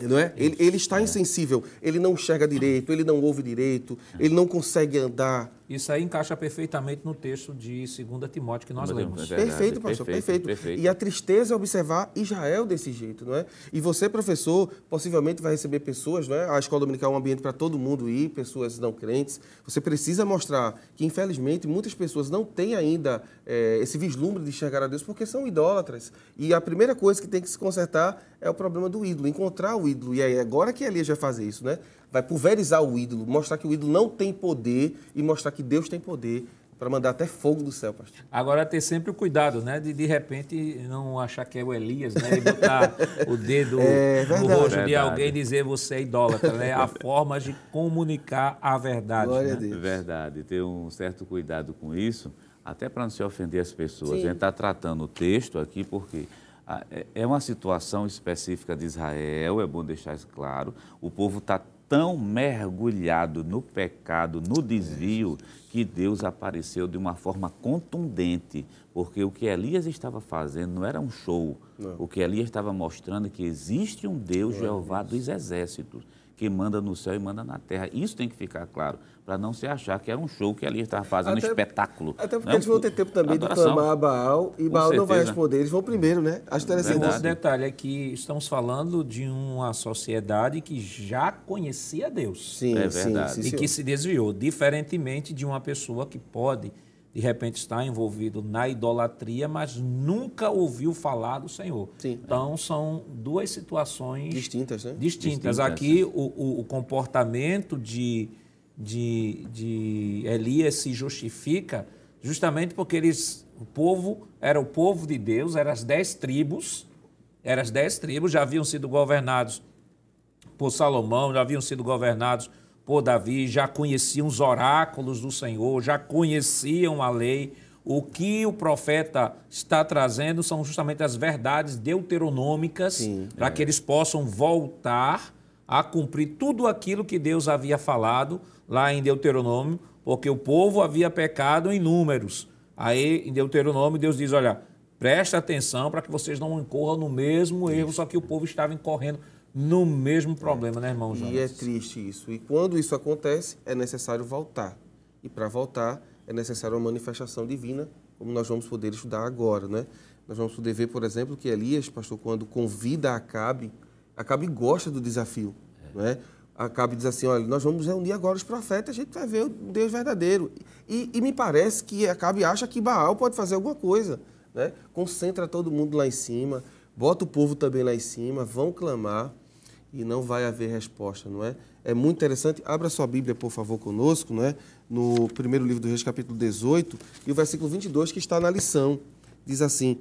Não é? Ele, ele está é. insensível, ele não enxerga direito, ele não ouve direito, ele não consegue andar. Isso aí encaixa perfeitamente no texto de 2 Timóteo que nós Mas, lemos. É perfeito, pastor, perfeito, perfeito. perfeito, E a tristeza é observar Israel desse jeito, não é? E você, professor, possivelmente vai receber pessoas, não é? A escola dominical é um ambiente para todo mundo ir, pessoas não crentes. Você precisa mostrar que, infelizmente, muitas pessoas não têm ainda é, esse vislumbre de enxergar a Deus porque são idólatras. E a primeira coisa que tem que se consertar é o problema do ídolo, encontrar o ídolo. E aí, agora que Elias vai fazer isso, né? Vai pulverizar o ídolo, mostrar que o ídolo não tem poder e mostrar que Deus tem poder para mandar até fogo do céu, pastor. Agora ter sempre o cuidado, né, de de repente não achar que é o Elias, né, e botar o dedo é, no rosto verdade. de alguém e dizer você é idólatra, né? A forma de comunicar a verdade. Glória né? a Deus. Verdade, ter um certo cuidado com isso, até para não se ofender as pessoas. Sim. A gente está tratando o texto aqui porque é, é uma situação específica de Israel, é bom deixar isso claro. O povo está tão mergulhado no pecado, no desvio, que Deus apareceu de uma forma contundente, porque o que Elias estava fazendo não era um show. Não. O que Elias estava mostrando é que existe um Deus, Jeová dos exércitos, que manda no céu e manda na terra. Isso tem que ficar claro, para não se achar que era um show que ali estava fazendo até, um espetáculo. Até porque eles vão ter tempo também de clamar a Baal e Com Baal certeza. não vai responder, eles vão primeiro, né? Acho interessante. Outro detalhe é que estamos falando de uma sociedade que já conhecia Deus. Sim, é verdade. Sim, sim, e que se desviou, diferentemente de uma pessoa que pode de repente está envolvido na idolatria, mas nunca ouviu falar do Senhor. Sim. Então são duas situações distintas. Né? Distintas. distintas. Aqui o, o, o, comportamento de, de, de Elias se justifica justamente porque eles, o povo era o povo de Deus, eram as dez tribos, eram as dez tribos, já haviam sido governados por Salomão, já haviam sido governados por Davi, já conheciam os oráculos do Senhor, já conheciam a lei. O que o profeta está trazendo são justamente as verdades deuteronômicas para é. que eles possam voltar a cumprir tudo aquilo que Deus havia falado lá em Deuteronômio, porque o povo havia pecado em números. Aí em Deuteronômio Deus diz: olha, presta atenção para que vocês não incorram no mesmo erro, só que o povo estava incorrendo no mesmo problema, né, irmão Jonas? E é triste isso. E quando isso acontece, é necessário voltar. E para voltar, é necessário uma manifestação divina, como nós vamos poder estudar agora, né? Nós vamos poder ver, por exemplo, que Elias, pastor, quando convida Acabe, Acabe gosta do desafio, é. né? Acabe diz assim, olha, nós vamos reunir agora os profetas, a gente vai ver o Deus verdadeiro. E, e me parece que Acabe acha que Baal pode fazer alguma coisa. Né? Concentra todo mundo lá em cima, bota o povo também lá em cima, vão clamar e não vai haver resposta, não é? É muito interessante. Abra sua Bíblia, por favor, conosco, não é? No primeiro livro do Reis, capítulo 18, e o versículo 22, que está na lição. Diz assim: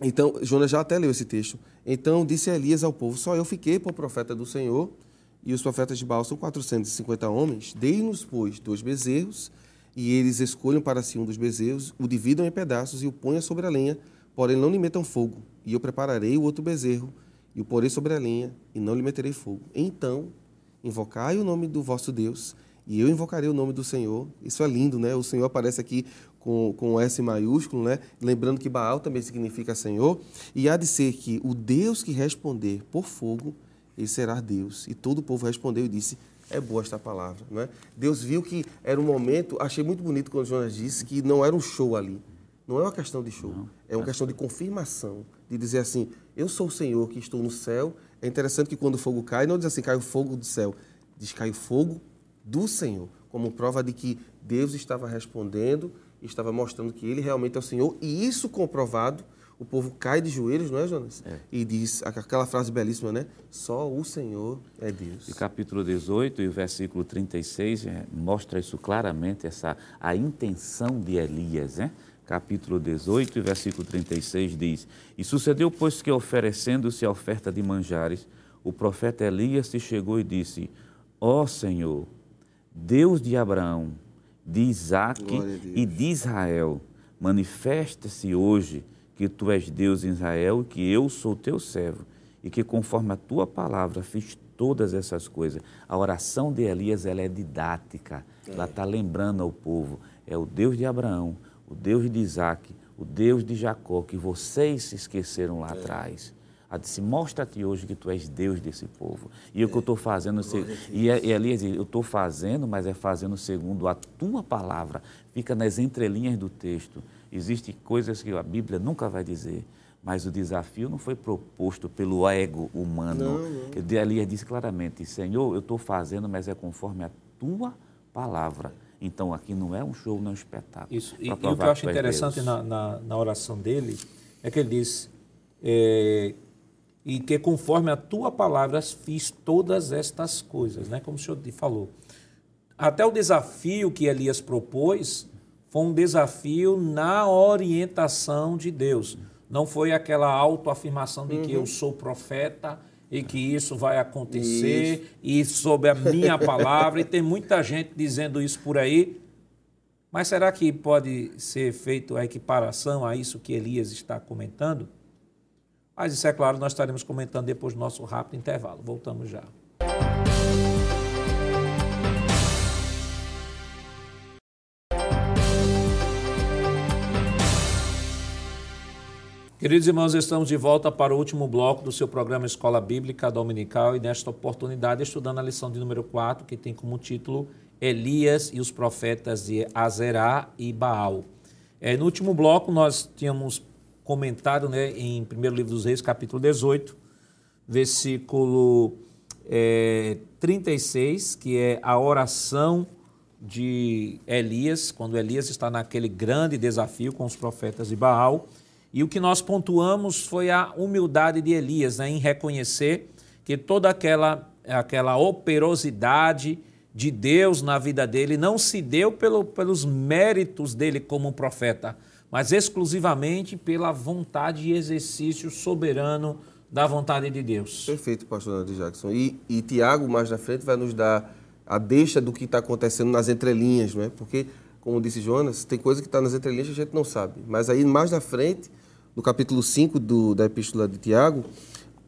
Então, Jonas já até leu esse texto. Então disse Elias ao povo: Só eu fiquei por profeta do Senhor, e os profetas de Baal são 450 homens. Dei-nos, pois, dois bezerros, e eles escolham para si um dos bezerros, o dividam em pedaços e o ponham sobre a lenha, porém não lhe metam fogo. E eu prepararei o outro bezerro, e o porei sobre a lenha, e não lhe meterei fogo. Então invocai o nome do vosso Deus, e eu invocarei o nome do Senhor. Isso é lindo, né? O Senhor aparece aqui com, com S maiúsculo, né? Lembrando que Baal também significa Senhor. E há de ser que o Deus que responder por fogo, ele será Deus. E todo o povo respondeu e disse: É boa esta palavra, não é? Deus viu que era um momento. Achei muito bonito quando Jonas disse que não era um show ali. Não é uma questão de show, não, é uma questão de confirmação, de dizer assim: Eu sou o Senhor que estou no céu. É interessante que quando o fogo cai, não diz assim, cai o fogo do céu, diz cai o fogo do Senhor, como prova de que Deus estava respondendo estava mostrando que ele realmente é o Senhor, e isso comprovado, o povo cai de joelhos, não é, Jonas? É. E diz aquela frase belíssima, né? Só o Senhor é Deus. E capítulo 18 e o versículo 36 é, mostra isso claramente, essa, a intenção de Elias, né? Capítulo 18 e versículo 36 diz: E sucedeu, pois, que oferecendo-se a oferta de manjares, o profeta Elias se chegou e disse: Ó Senhor, Deus de Abraão, de Isaac e de Israel. Manifesta-se hoje que tu és Deus em Israel e que eu sou teu servo e que conforme a tua palavra fiz todas essas coisas. A oração de Elias ela é didática, é. ela está lembrando ao povo, é o Deus de Abraão, o Deus de Isaac, o Deus de Jacó, que vocês se esqueceram lá é. atrás a disse, mostra-te hoje que tu és Deus desse povo. E é. o que eu estou fazendo, e, e Elias diz, eu estou fazendo, mas é fazendo segundo a tua palavra. Fica nas entrelinhas do texto. Existem coisas que a Bíblia nunca vai dizer, mas o desafio não foi proposto pelo ego humano. Não, não. Elias disse claramente, Senhor, eu estou fazendo, mas é conforme a tua palavra. Então aqui não é um show, não é um espetáculo. Isso. E, e, o que eu acho interessante na, na, na, oração dele é que ele diz é, e que conforme a tua palavra fiz todas estas coisas, né? como o senhor falou. Até o desafio que Elias propôs foi um desafio na orientação de Deus. Não foi aquela autoafirmação de uhum. que eu sou profeta e que isso vai acontecer isso. e sob a minha palavra. e tem muita gente dizendo isso por aí. Mas será que pode ser feita a equiparação a isso que Elias está comentando? Mas isso é claro, nós estaremos comentando depois do nosso rápido intervalo. Voltamos já. Queridos irmãos, estamos de volta para o último bloco do seu programa Escola Bíblica Dominical e nesta oportunidade estudando a lição de número 4, que tem como título Elias e os profetas de Azerá e Baal. É, no último bloco nós tínhamos comentado né, em 1 Livro dos Reis, capítulo 18, versículo é, 36, que é a oração de Elias, quando Elias está naquele grande desafio com os profetas de Baal. E o que nós pontuamos foi a humildade de Elias né, em reconhecer que toda aquela, aquela operosidade de Deus na vida dele não se deu pelo, pelos méritos dele como profeta, mas exclusivamente pela vontade e exercício soberano da vontade de Deus. Perfeito, pastor André Jackson. E, e Tiago, mais na frente, vai nos dar a deixa do que está acontecendo nas entrelinhas, não é? Porque, como disse Jonas, tem coisa que está nas entrelinhas que a gente não sabe. Mas aí, mais na frente, no capítulo 5 do, da epístola de Tiago,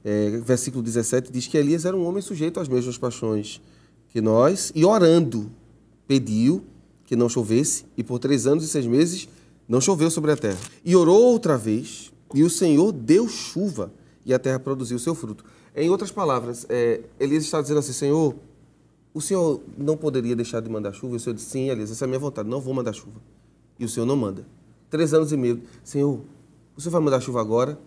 é, versículo 17, diz que Elias era um homem sujeito às mesmas paixões que nós, e orando, pediu que não chovesse, e por três anos e seis meses não choveu sobre a terra. E orou outra vez, e o Senhor deu chuva, e a terra produziu seu fruto. Em outras palavras, é, Elias está dizendo assim: Senhor, o Senhor não poderia deixar de mandar chuva? E o Senhor disse: Sim, Elias, essa é a minha vontade, não vou mandar chuva. E o Senhor não manda. Três anos e meio, Senhor, o Senhor vai mandar chuva agora?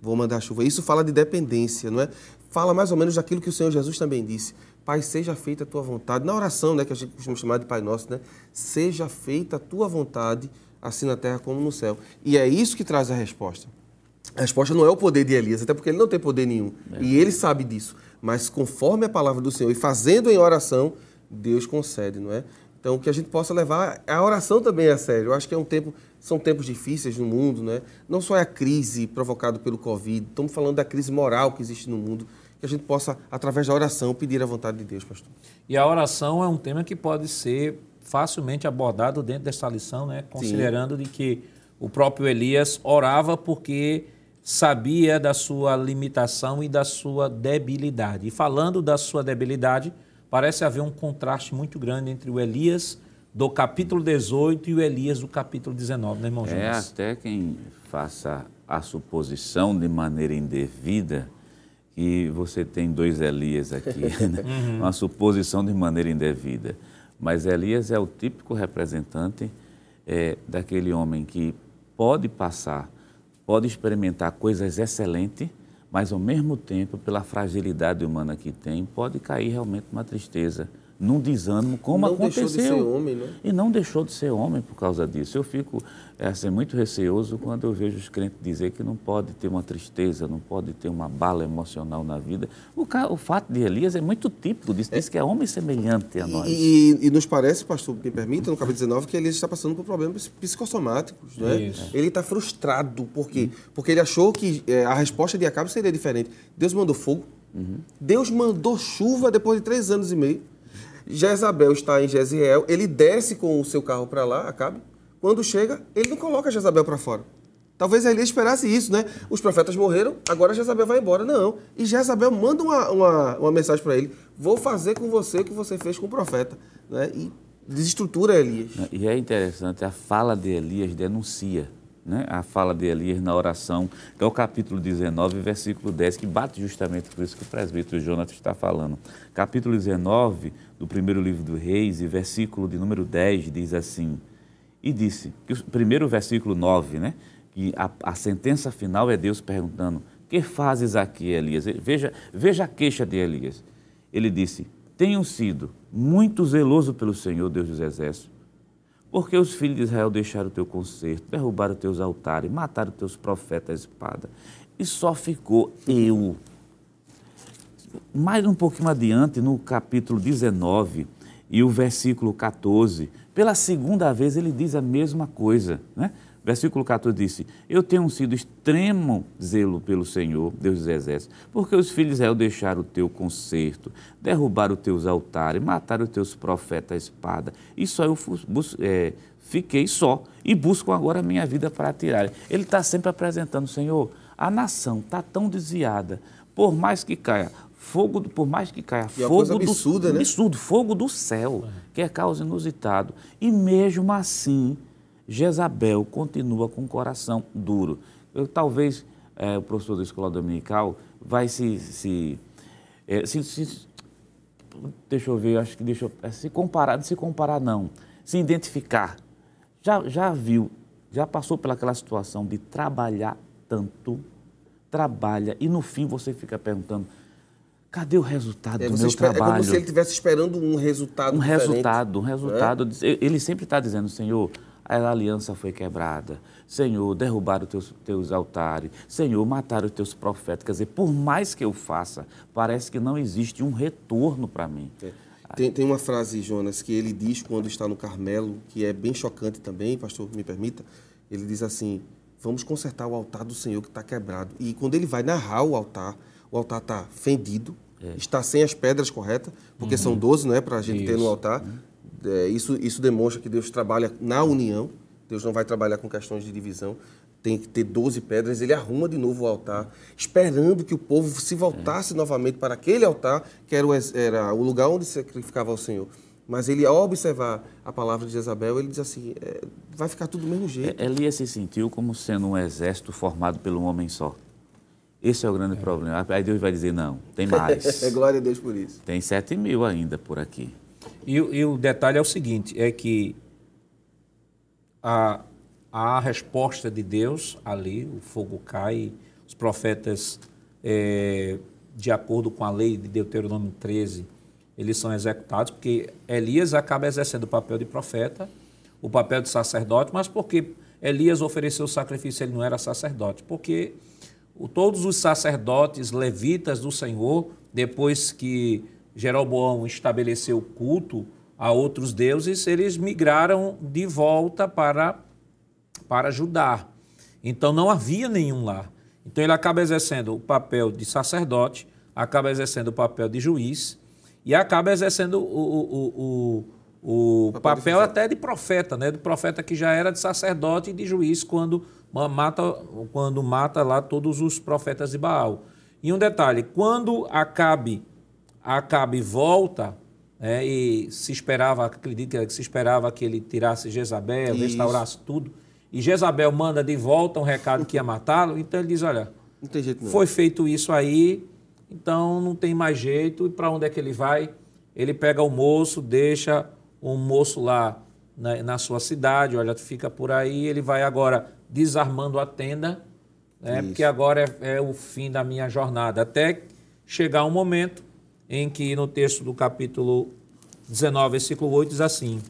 vou mandar chuva. Isso fala de dependência, não é? Fala mais ou menos daquilo que o Senhor Jesus também disse. Pai, seja feita a tua vontade. Na oração, né, que a gente costuma chamar de Pai Nosso, né? Seja feita a tua vontade, assim na terra como no céu. E é isso que traz a resposta. A resposta não é o poder de Elias, até porque ele não tem poder nenhum. É. E ele sabe disso. Mas conforme a palavra do Senhor e fazendo em oração, Deus concede, não é? Então, que a gente possa levar a oração também a sério. Eu acho que é um tempo, são tempos difíceis no mundo, né? Não só é a crise provocada pelo Covid, estamos falando da crise moral que existe no mundo que a gente possa, através da oração, pedir a vontade de Deus, pastor. E a oração é um tema que pode ser facilmente abordado dentro dessa lição, né? considerando Sim. de que o próprio Elias orava porque sabia da sua limitação e da sua debilidade. E falando da sua debilidade, parece haver um contraste muito grande entre o Elias do capítulo 18 e o Elias do capítulo 19, né, irmão Jonas? É até quem faça a suposição de maneira indevida que você tem dois Elias aqui, né? uhum. uma suposição de maneira indevida. Mas Elias é o típico representante é, daquele homem que pode passar, pode experimentar coisas excelentes, mas ao mesmo tempo, pela fragilidade humana que tem, pode cair realmente numa tristeza num desânimo, como não aconteceu. Deixou de ser homem, né? E não deixou de ser homem por causa disso. Eu fico é, assim, muito receoso quando eu vejo os crentes dizer que não pode ter uma tristeza, não pode ter uma bala emocional na vida. O, o fato de Elias é muito típico disso, diz que é homem semelhante a nós. E, e, nos parece, pastor, me permita, no capítulo 19, que Elias está passando por problemas psicossomáticos. Né? Ele está frustrado. Por quê? Porque ele achou que é, a resposta de Acabe seria diferente. Deus mandou fogo, uhum. Deus mandou chuva depois de três anos e meio. Jezabel está em Jeziel, ele desce com o seu carro para lá, Acabe. Quando chega, ele não coloca Jezabel para fora. Talvez Elias esperasse isso, né? Os profetas morreram, agora Jezabel vai embora. Não. E Jezabel manda uma, uma, uma mensagem para ele: Vou fazer com você o que você fez com o profeta. Né? E desestrutura Elias. E é interessante, a fala de Elias denuncia né, a fala de Elias na oração, que é o capítulo 19, versículo 10, que bate justamente por isso que o presbítero Jonas está falando. Capítulo 19 do primeiro livro do Reis, e versículo de número 10 diz assim: E disse, que o primeiro versículo 9, né, que a, a sentença final é Deus perguntando: Que fazes aqui, Elias? Veja, veja a queixa de Elias. Ele disse: Tenho sido muito zeloso pelo Senhor, Deus dos Exércitos porque os filhos de Israel deixaram o teu conserto, derrubaram os teus altares, mataram os teus profetas à espada. E só ficou eu. Mais um pouquinho adiante, no capítulo 19 e o versículo 14, pela segunda vez ele diz a mesma coisa. Né? Versículo 14 disse: Eu tenho sido extremo zelo pelo Senhor, Deus dos Exércitos, porque os filhos de Israel deixaram o teu conserto, derrubaram os teus altares, mataram os teus profetas à espada, e só eu é, fiquei só, e busco agora a minha vida para tirar. Ele está sempre apresentando, Senhor, a nação está tão desviada, por mais que caia fogo, por mais que caia e é fogo absurda, do, né? absurdo, fogo do céu, que é causa inusitado, e mesmo assim Jezabel continua com o coração duro. Eu, talvez é, o professor da escola dominical vai se, se, é, se, se deixa eu ver, acho que deixa eu, é, se comparar, se comparar não, se identificar. Já, já viu, já passou pelaquela situação de trabalhar tanto, trabalha e no fim você fica perguntando, cadê o resultado é, do meu espera, trabalho? É como se ele estivesse esperando um resultado Um diferente, resultado, um resultado. É? Ele sempre está dizendo, Senhor, a aliança foi quebrada. Senhor, derrubaram os teus, teus altares. Senhor, mataram os teus profetas. Quer dizer, por mais que eu faça, parece que não existe um retorno para mim. É. Tem, tem uma frase, Jonas, que ele diz quando está no Carmelo, que é bem chocante também, pastor, me permita. Ele diz assim: Vamos consertar o altar do Senhor que está quebrado. E quando ele vai narrar o altar, o altar está fendido, é. está sem as pedras corretas, porque uhum. são 12, não é, para a gente Isso. ter no altar. Uhum é, isso, isso demonstra que Deus trabalha na união, Deus não vai trabalhar com questões de divisão. Tem que ter 12 pedras, ele arruma de novo o altar, esperando que o povo se voltasse é. novamente para aquele altar, que era o, era o lugar onde se sacrificava ao Senhor. Mas ele, ao observar a palavra de Jezabel, ele diz assim: é, vai ficar tudo do mesmo jeito. É, Elias se sentiu como sendo um exército formado por um homem só. Esse é o grande é. problema. Aí Deus vai dizer: não, tem mais. É Glória a Deus por isso. Tem sete mil ainda por aqui. E, e o detalhe é o seguinte, é que a, a resposta de Deus ali, o fogo cai, os profetas, é, de acordo com a lei de Deuteronômio 13, eles são executados, porque Elias acaba exercendo o papel de profeta, o papel de sacerdote, mas porque Elias ofereceu o sacrifício, ele não era sacerdote, porque todos os sacerdotes levitas do Senhor, depois que Jeroboão estabeleceu culto a outros deuses, eles migraram de volta para, para Judá. Então não havia nenhum lá. Então ele acaba exercendo o papel de sacerdote, acaba exercendo o papel de juiz e acaba exercendo o, o, o, o, papel, papel até de profeta, né? De profeta que já era de sacerdote e de juiz quando mata, quando mata lá todos os profetas de Baal. E um detalhe, quando Acabe, Acabe volta, né, e se esperava, acredito que se esperava que ele tirasse Jezabel, Isso. restaurasse tudo, e Jezabel manda de volta um recado que ia matá-lo, então ele diz, olha, foi feito isso aí, então não tem mais jeito. E para onde é que ele vai? Ele pega o moço, deixa um moço lá na, na, sua cidade, olha, fica por aí. Ele vai agora desarmando a tenda, né, porque agora é, é o fim da minha jornada. Até chegar um momento em que no texto do capítulo 19, versículo 8, diz assim: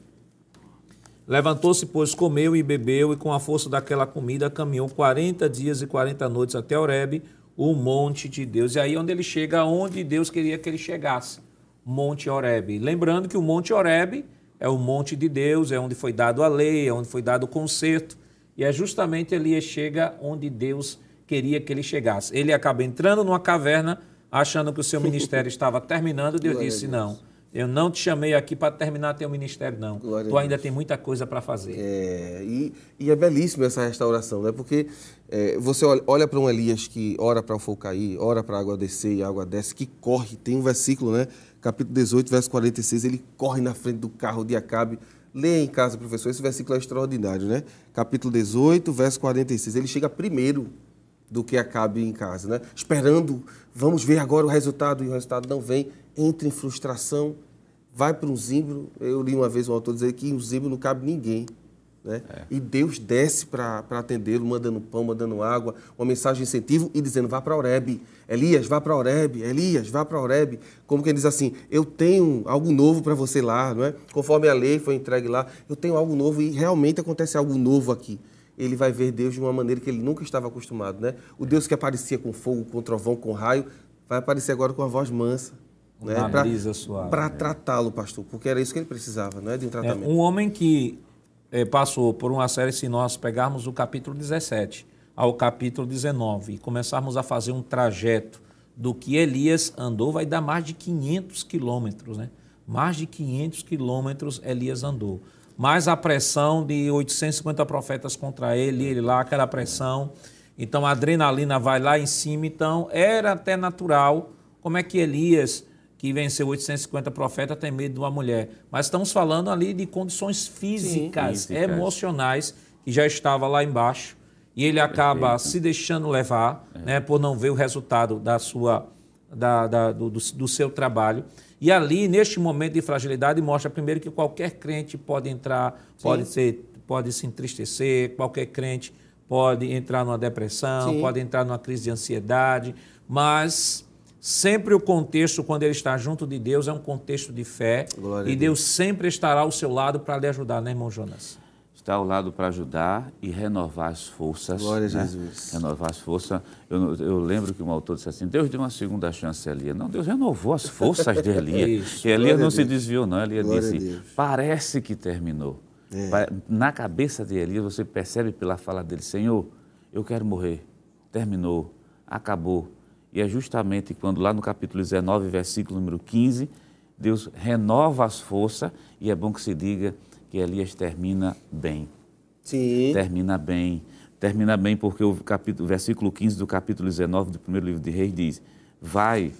Levantou-se, pois, comeu e bebeu, e com a força daquela comida caminhou 40 dias e 40 noites até Horebe, o monte de Deus. E aí onde ele chega, onde Deus queria que ele chegasse, Monte Horebe. Lembrando que o Monte Horebe é o monte de Deus, é onde foi dado a lei, é onde foi dado o conserto, e é justamente ali chega onde Deus queria que ele chegasse. Ele acaba entrando numa caverna, achando que o seu ministério estava terminando, Deus Glória disse: Não, eu não te chamei aqui para terminar teu ministério, não. Glória tu ainda tem muita coisa para fazer. É, e, e, é belíssimo essa restauração, né? Porque é, você olha, olha para um Elias que ora para o fogo cair, ora para a água descer e a água desce, que corre. Tem um versículo, né? Capítulo 18, verso 46, ele corre na frente do carro de Acabe. Leia em casa, professor, esse versículo é extraordinário, né? Capítulo 18, verso 46. Ele chega primeiro do que Acabe em casa, né? Esperando, vamos ver agora o resultado, e o resultado não vem. Entra em frustração, vai para um zimbro. Eu li uma vez um autor dizer que um zimbro não cabe ninguém. Né? É. E Deus desce para atendê-lo, mandando pão, mandando água, uma mensagem de incentivo e dizendo: vá para Oreb. Elias, vá para Oreb. Elias, vá para Oreb. Como quem diz assim: eu tenho algo novo para você lá, não é? Conforme a lei foi entregue lá, eu tenho algo novo e realmente acontece algo novo aqui. Ele vai ver Deus de uma maneira que ele nunca estava acostumado, né? O Deus que aparecia com fogo, com trovão, com raio, vai aparecer agora com a voz mansa né, para né? tratá-lo, pastor, porque era isso que ele precisava, não é de um tratamento. É, um homem que é, passou por uma série, se nós pegarmos o capítulo 17 ao capítulo 19 e começarmos a fazer um trajeto do que Elias andou, vai dar mais de 500 quilômetros, né? Mais de 500 quilômetros Elias andou. Mais a pressão de 850 profetas contra ele, ele lá, aquela pressão. Então a adrenalina vai lá em cima. Então era até natural como é que Elias que venceu 850 profetas tem medo de uma mulher. Mas estamos falando ali de condições físicas, Sim, físicas. emocionais, que já estava lá embaixo. E ele acaba Perfeito. se deixando levar é. né, por não ver o resultado da sua, da, da, do, do seu trabalho. E ali, neste momento de fragilidade, mostra primeiro que qualquer crente pode entrar, pode, ser, pode se entristecer, qualquer crente pode entrar numa depressão, Sim. pode entrar numa crise de ansiedade, mas Sempre o contexto, quando ele está junto de Deus, é um contexto de fé. Glória e Deus. Deus sempre estará ao seu lado para lhe ajudar, né, irmão Jonas? Está ao lado para ajudar e renovar as forças. Glória a né? Jesus. Renovar as forças. Eu, eu, lembro que um autor disse assim: Deus deu uma segunda chance a Elias. Não, Deus renovou as forças de Elias. e Elias não se desviou, não. Elias Glória disse: parece que terminou. É. Na cabeça de Elias, você percebe pela fala dele: Senhor, eu quero morrer. Terminou, acabou e é justamente quando lá no capítulo 19, versículo número 15, Deus renova as forças e é bom que se diga que Elias termina bem. Sim. Termina bem. Termina bem porque o, capítulo, versículo 15 do capítulo 19 do primeiro livro de Reis diz: Vai,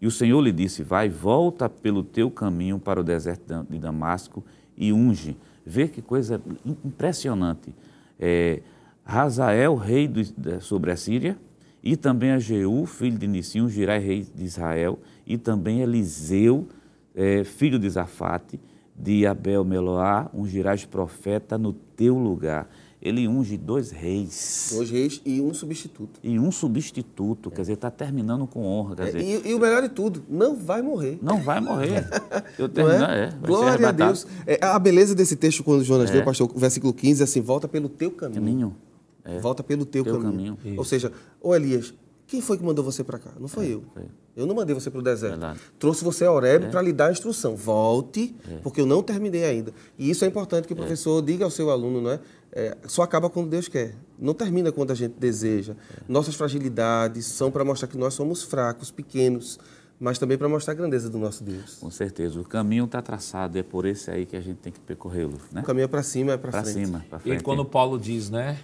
e o Senhor lhe disse: Vai, volta pelo teu caminho para o deserto de Damasco e unge. Vê que coisa impressionante. É, Razael, rei do, sobre a Síria, e também a Jeú, filho de Nissim, Girai, rei de Israel, e também Eliseu, é, filho de Zafate, de Abel Meloá, um Girais profeta no teu lugar. ele unge dois reis. Dois reis e um substituto. E um substituto, quer dizer, está terminando com honra. Quer É, dizer, e, e o melhor de tudo, não vai morrer. não vai morrer. Eu termino, é? é, Glória a. Deus. É, a beleza desse texto, quando Jonas É. leu, pastor, o versículo 15, é assim, volta pelo teu caminho. Caminho. É. Volta pelo teu, Teu caminho. caminho. Ou seja, ô Elias, quem foi que mandou você para cá? Não foi eu. foi. Eu não mandei você para o deserto. Verdade. Trouxe você a Horeb para lhe dar a instrução. Volte, porque eu não terminei ainda. E isso é importante que o professor diga ao seu aluno, não é? É, só acaba quando Deus quer. Não termina quando a gente deseja. Nossas fragilidades são para mostrar que nós somos fracos, pequenos, mas também para mostrar a grandeza do nosso Deus. Com certeza. O caminho está traçado, é por esse aí que a gente tem que percorrê-lo, né? O caminho é para cima, é para Para frente. cima, para E frente. quando Paulo diz, né?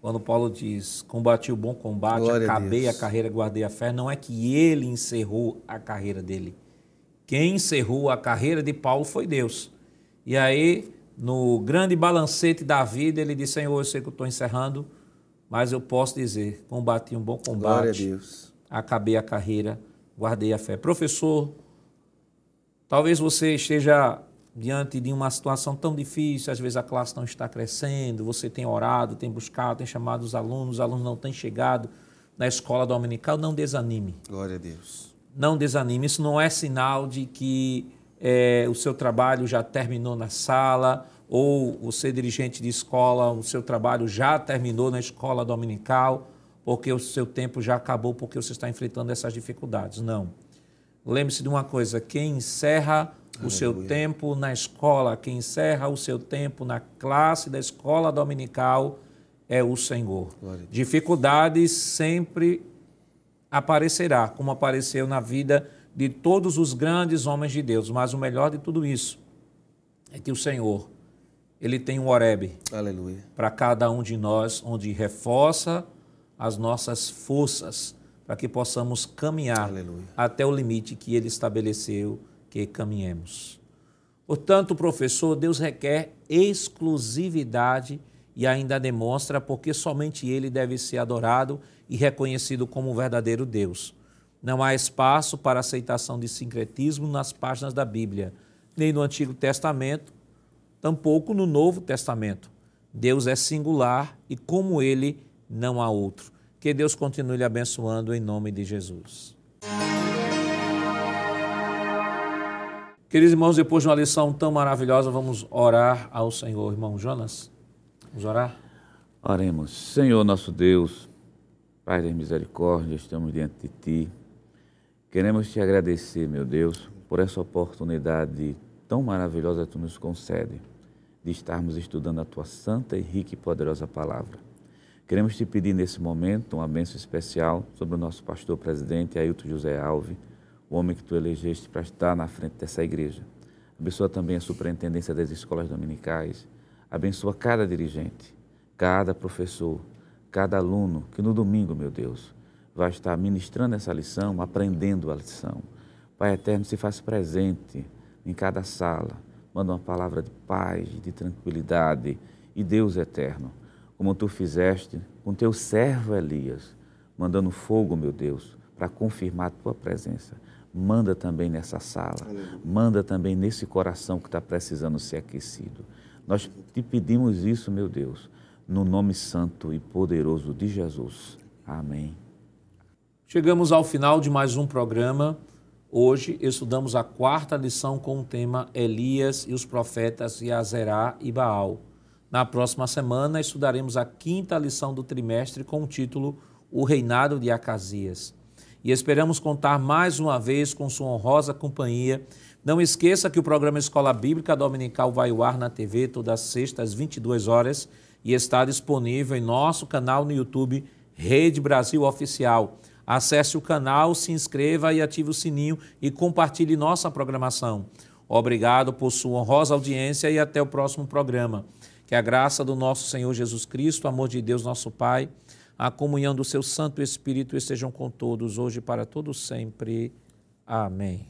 Quando Paulo diz, combati o bom combate, Glória a acabei a, Deus. carreira, guardei a fé, não é que ele encerrou a carreira dele. Quem encerrou a carreira de Paulo foi Deus. E aí, no grande balancete da vida, ele disse, Senhor, eu sei que eu estou encerrando, mas eu posso dizer, combati um bom a combate, acabei a carreira, guardei a fé. Professor, talvez você esteja diante de uma situação tão difícil, às vezes a classe não está crescendo, você tem orado, tem buscado, tem chamado os alunos, os alunos não têm chegado na escola dominical, não desanime. Glória a Deus. Não desanime. Isso não é sinal de que eh, o seu trabalho já terminou na sala ou você dirigente de escola, o seu trabalho já terminou na escola dominical porque o seu tempo já acabou porque você está enfrentando essas dificuldades. Não. Lembre-se de uma coisa: quem encerra o seu tempo na escola, quem encerra o seu tempo na classe da escola dominical é o Senhor. Dificuldades sempre aparecerá, como apareceu na vida de todos os grandes homens de Deus. Mas o melhor de tudo isso é que o Senhor, ele tem um Horebe Aleluia. para cada um de nós, onde reforça as nossas forças para que possamos caminhar Aleluia. até o limite que ele estabeleceu que caminhemos. Portanto, professor, Deus requer exclusividade e ainda demonstra porque somente ele deve ser adorado e reconhecido como o verdadeiro Deus. Não há espaço para aceitação de sincretismo nas páginas da Bíblia, nem no Antigo Testamento, tampouco no Novo Testamento. Deus é singular e, como ele, não há outro. Que Deus continue lhe abençoando em nome de Jesus. Queridos irmãos, depois de uma lição tão maravilhosa, vamos orar ao Senhor. Irmão Jonas, vamos orar? Oremos. Senhor nosso Deus, Pai da misericórdia, estamos diante de Ti. Queremos Te agradecer, meu Deus, por essa oportunidade tão maravilhosa que Tu nos concede de estarmos estudando a Tua santa e rica e poderosa palavra. Queremos Te pedir nesse momento uma bênção especial sobre o nosso pastor presidente, Ailton José Alves, o homem que Tu elegeste para estar na frente dessa igreja. Abençoa também a superintendência das escolas dominicais. Abençoa cada dirigente, cada professor, cada aluno que no domingo, meu Deus, vai estar ministrando essa lição, aprendendo a lição. Pai eterno, se faz presente em cada sala, manda uma palavra de paz, de tranquilidade e Deus eterno, como tu fizeste com teu servo Elias, mandando fogo, meu Deus, para confirmar a tua presença. Manda também nessa sala, manda também nesse coração que está precisando ser aquecido. Nós te pedimos isso, meu Deus, no nome santo e poderoso de Jesus. Amém. Chegamos ao final de mais um programa. Hoje estudamos a quarta lição com o tema Elias e os profetas Yazerá e Baal. Na próxima semana estudaremos a quinta lição do trimestre com o título O Reinado de Acasias. E esperamos contar mais uma vez com sua honrosa companhia. Não esqueça que o programa Escola Bíblica Dominical vai ao ar na TV todas as sextas às 22 horas e está disponível em nosso canal no YouTube Rede Brasil Oficial. Acesse o canal, se inscreva e ative o sininho e compartilhe nossa programação. Obrigado por sua honrosa audiência e até o próximo programa. Que a graça do nosso Senhor Jesus Cristo, o amor de Deus, nosso Pai, a comunhão do seu Santo Espírito estejam com todos, hoje e para todos sempre. Amém.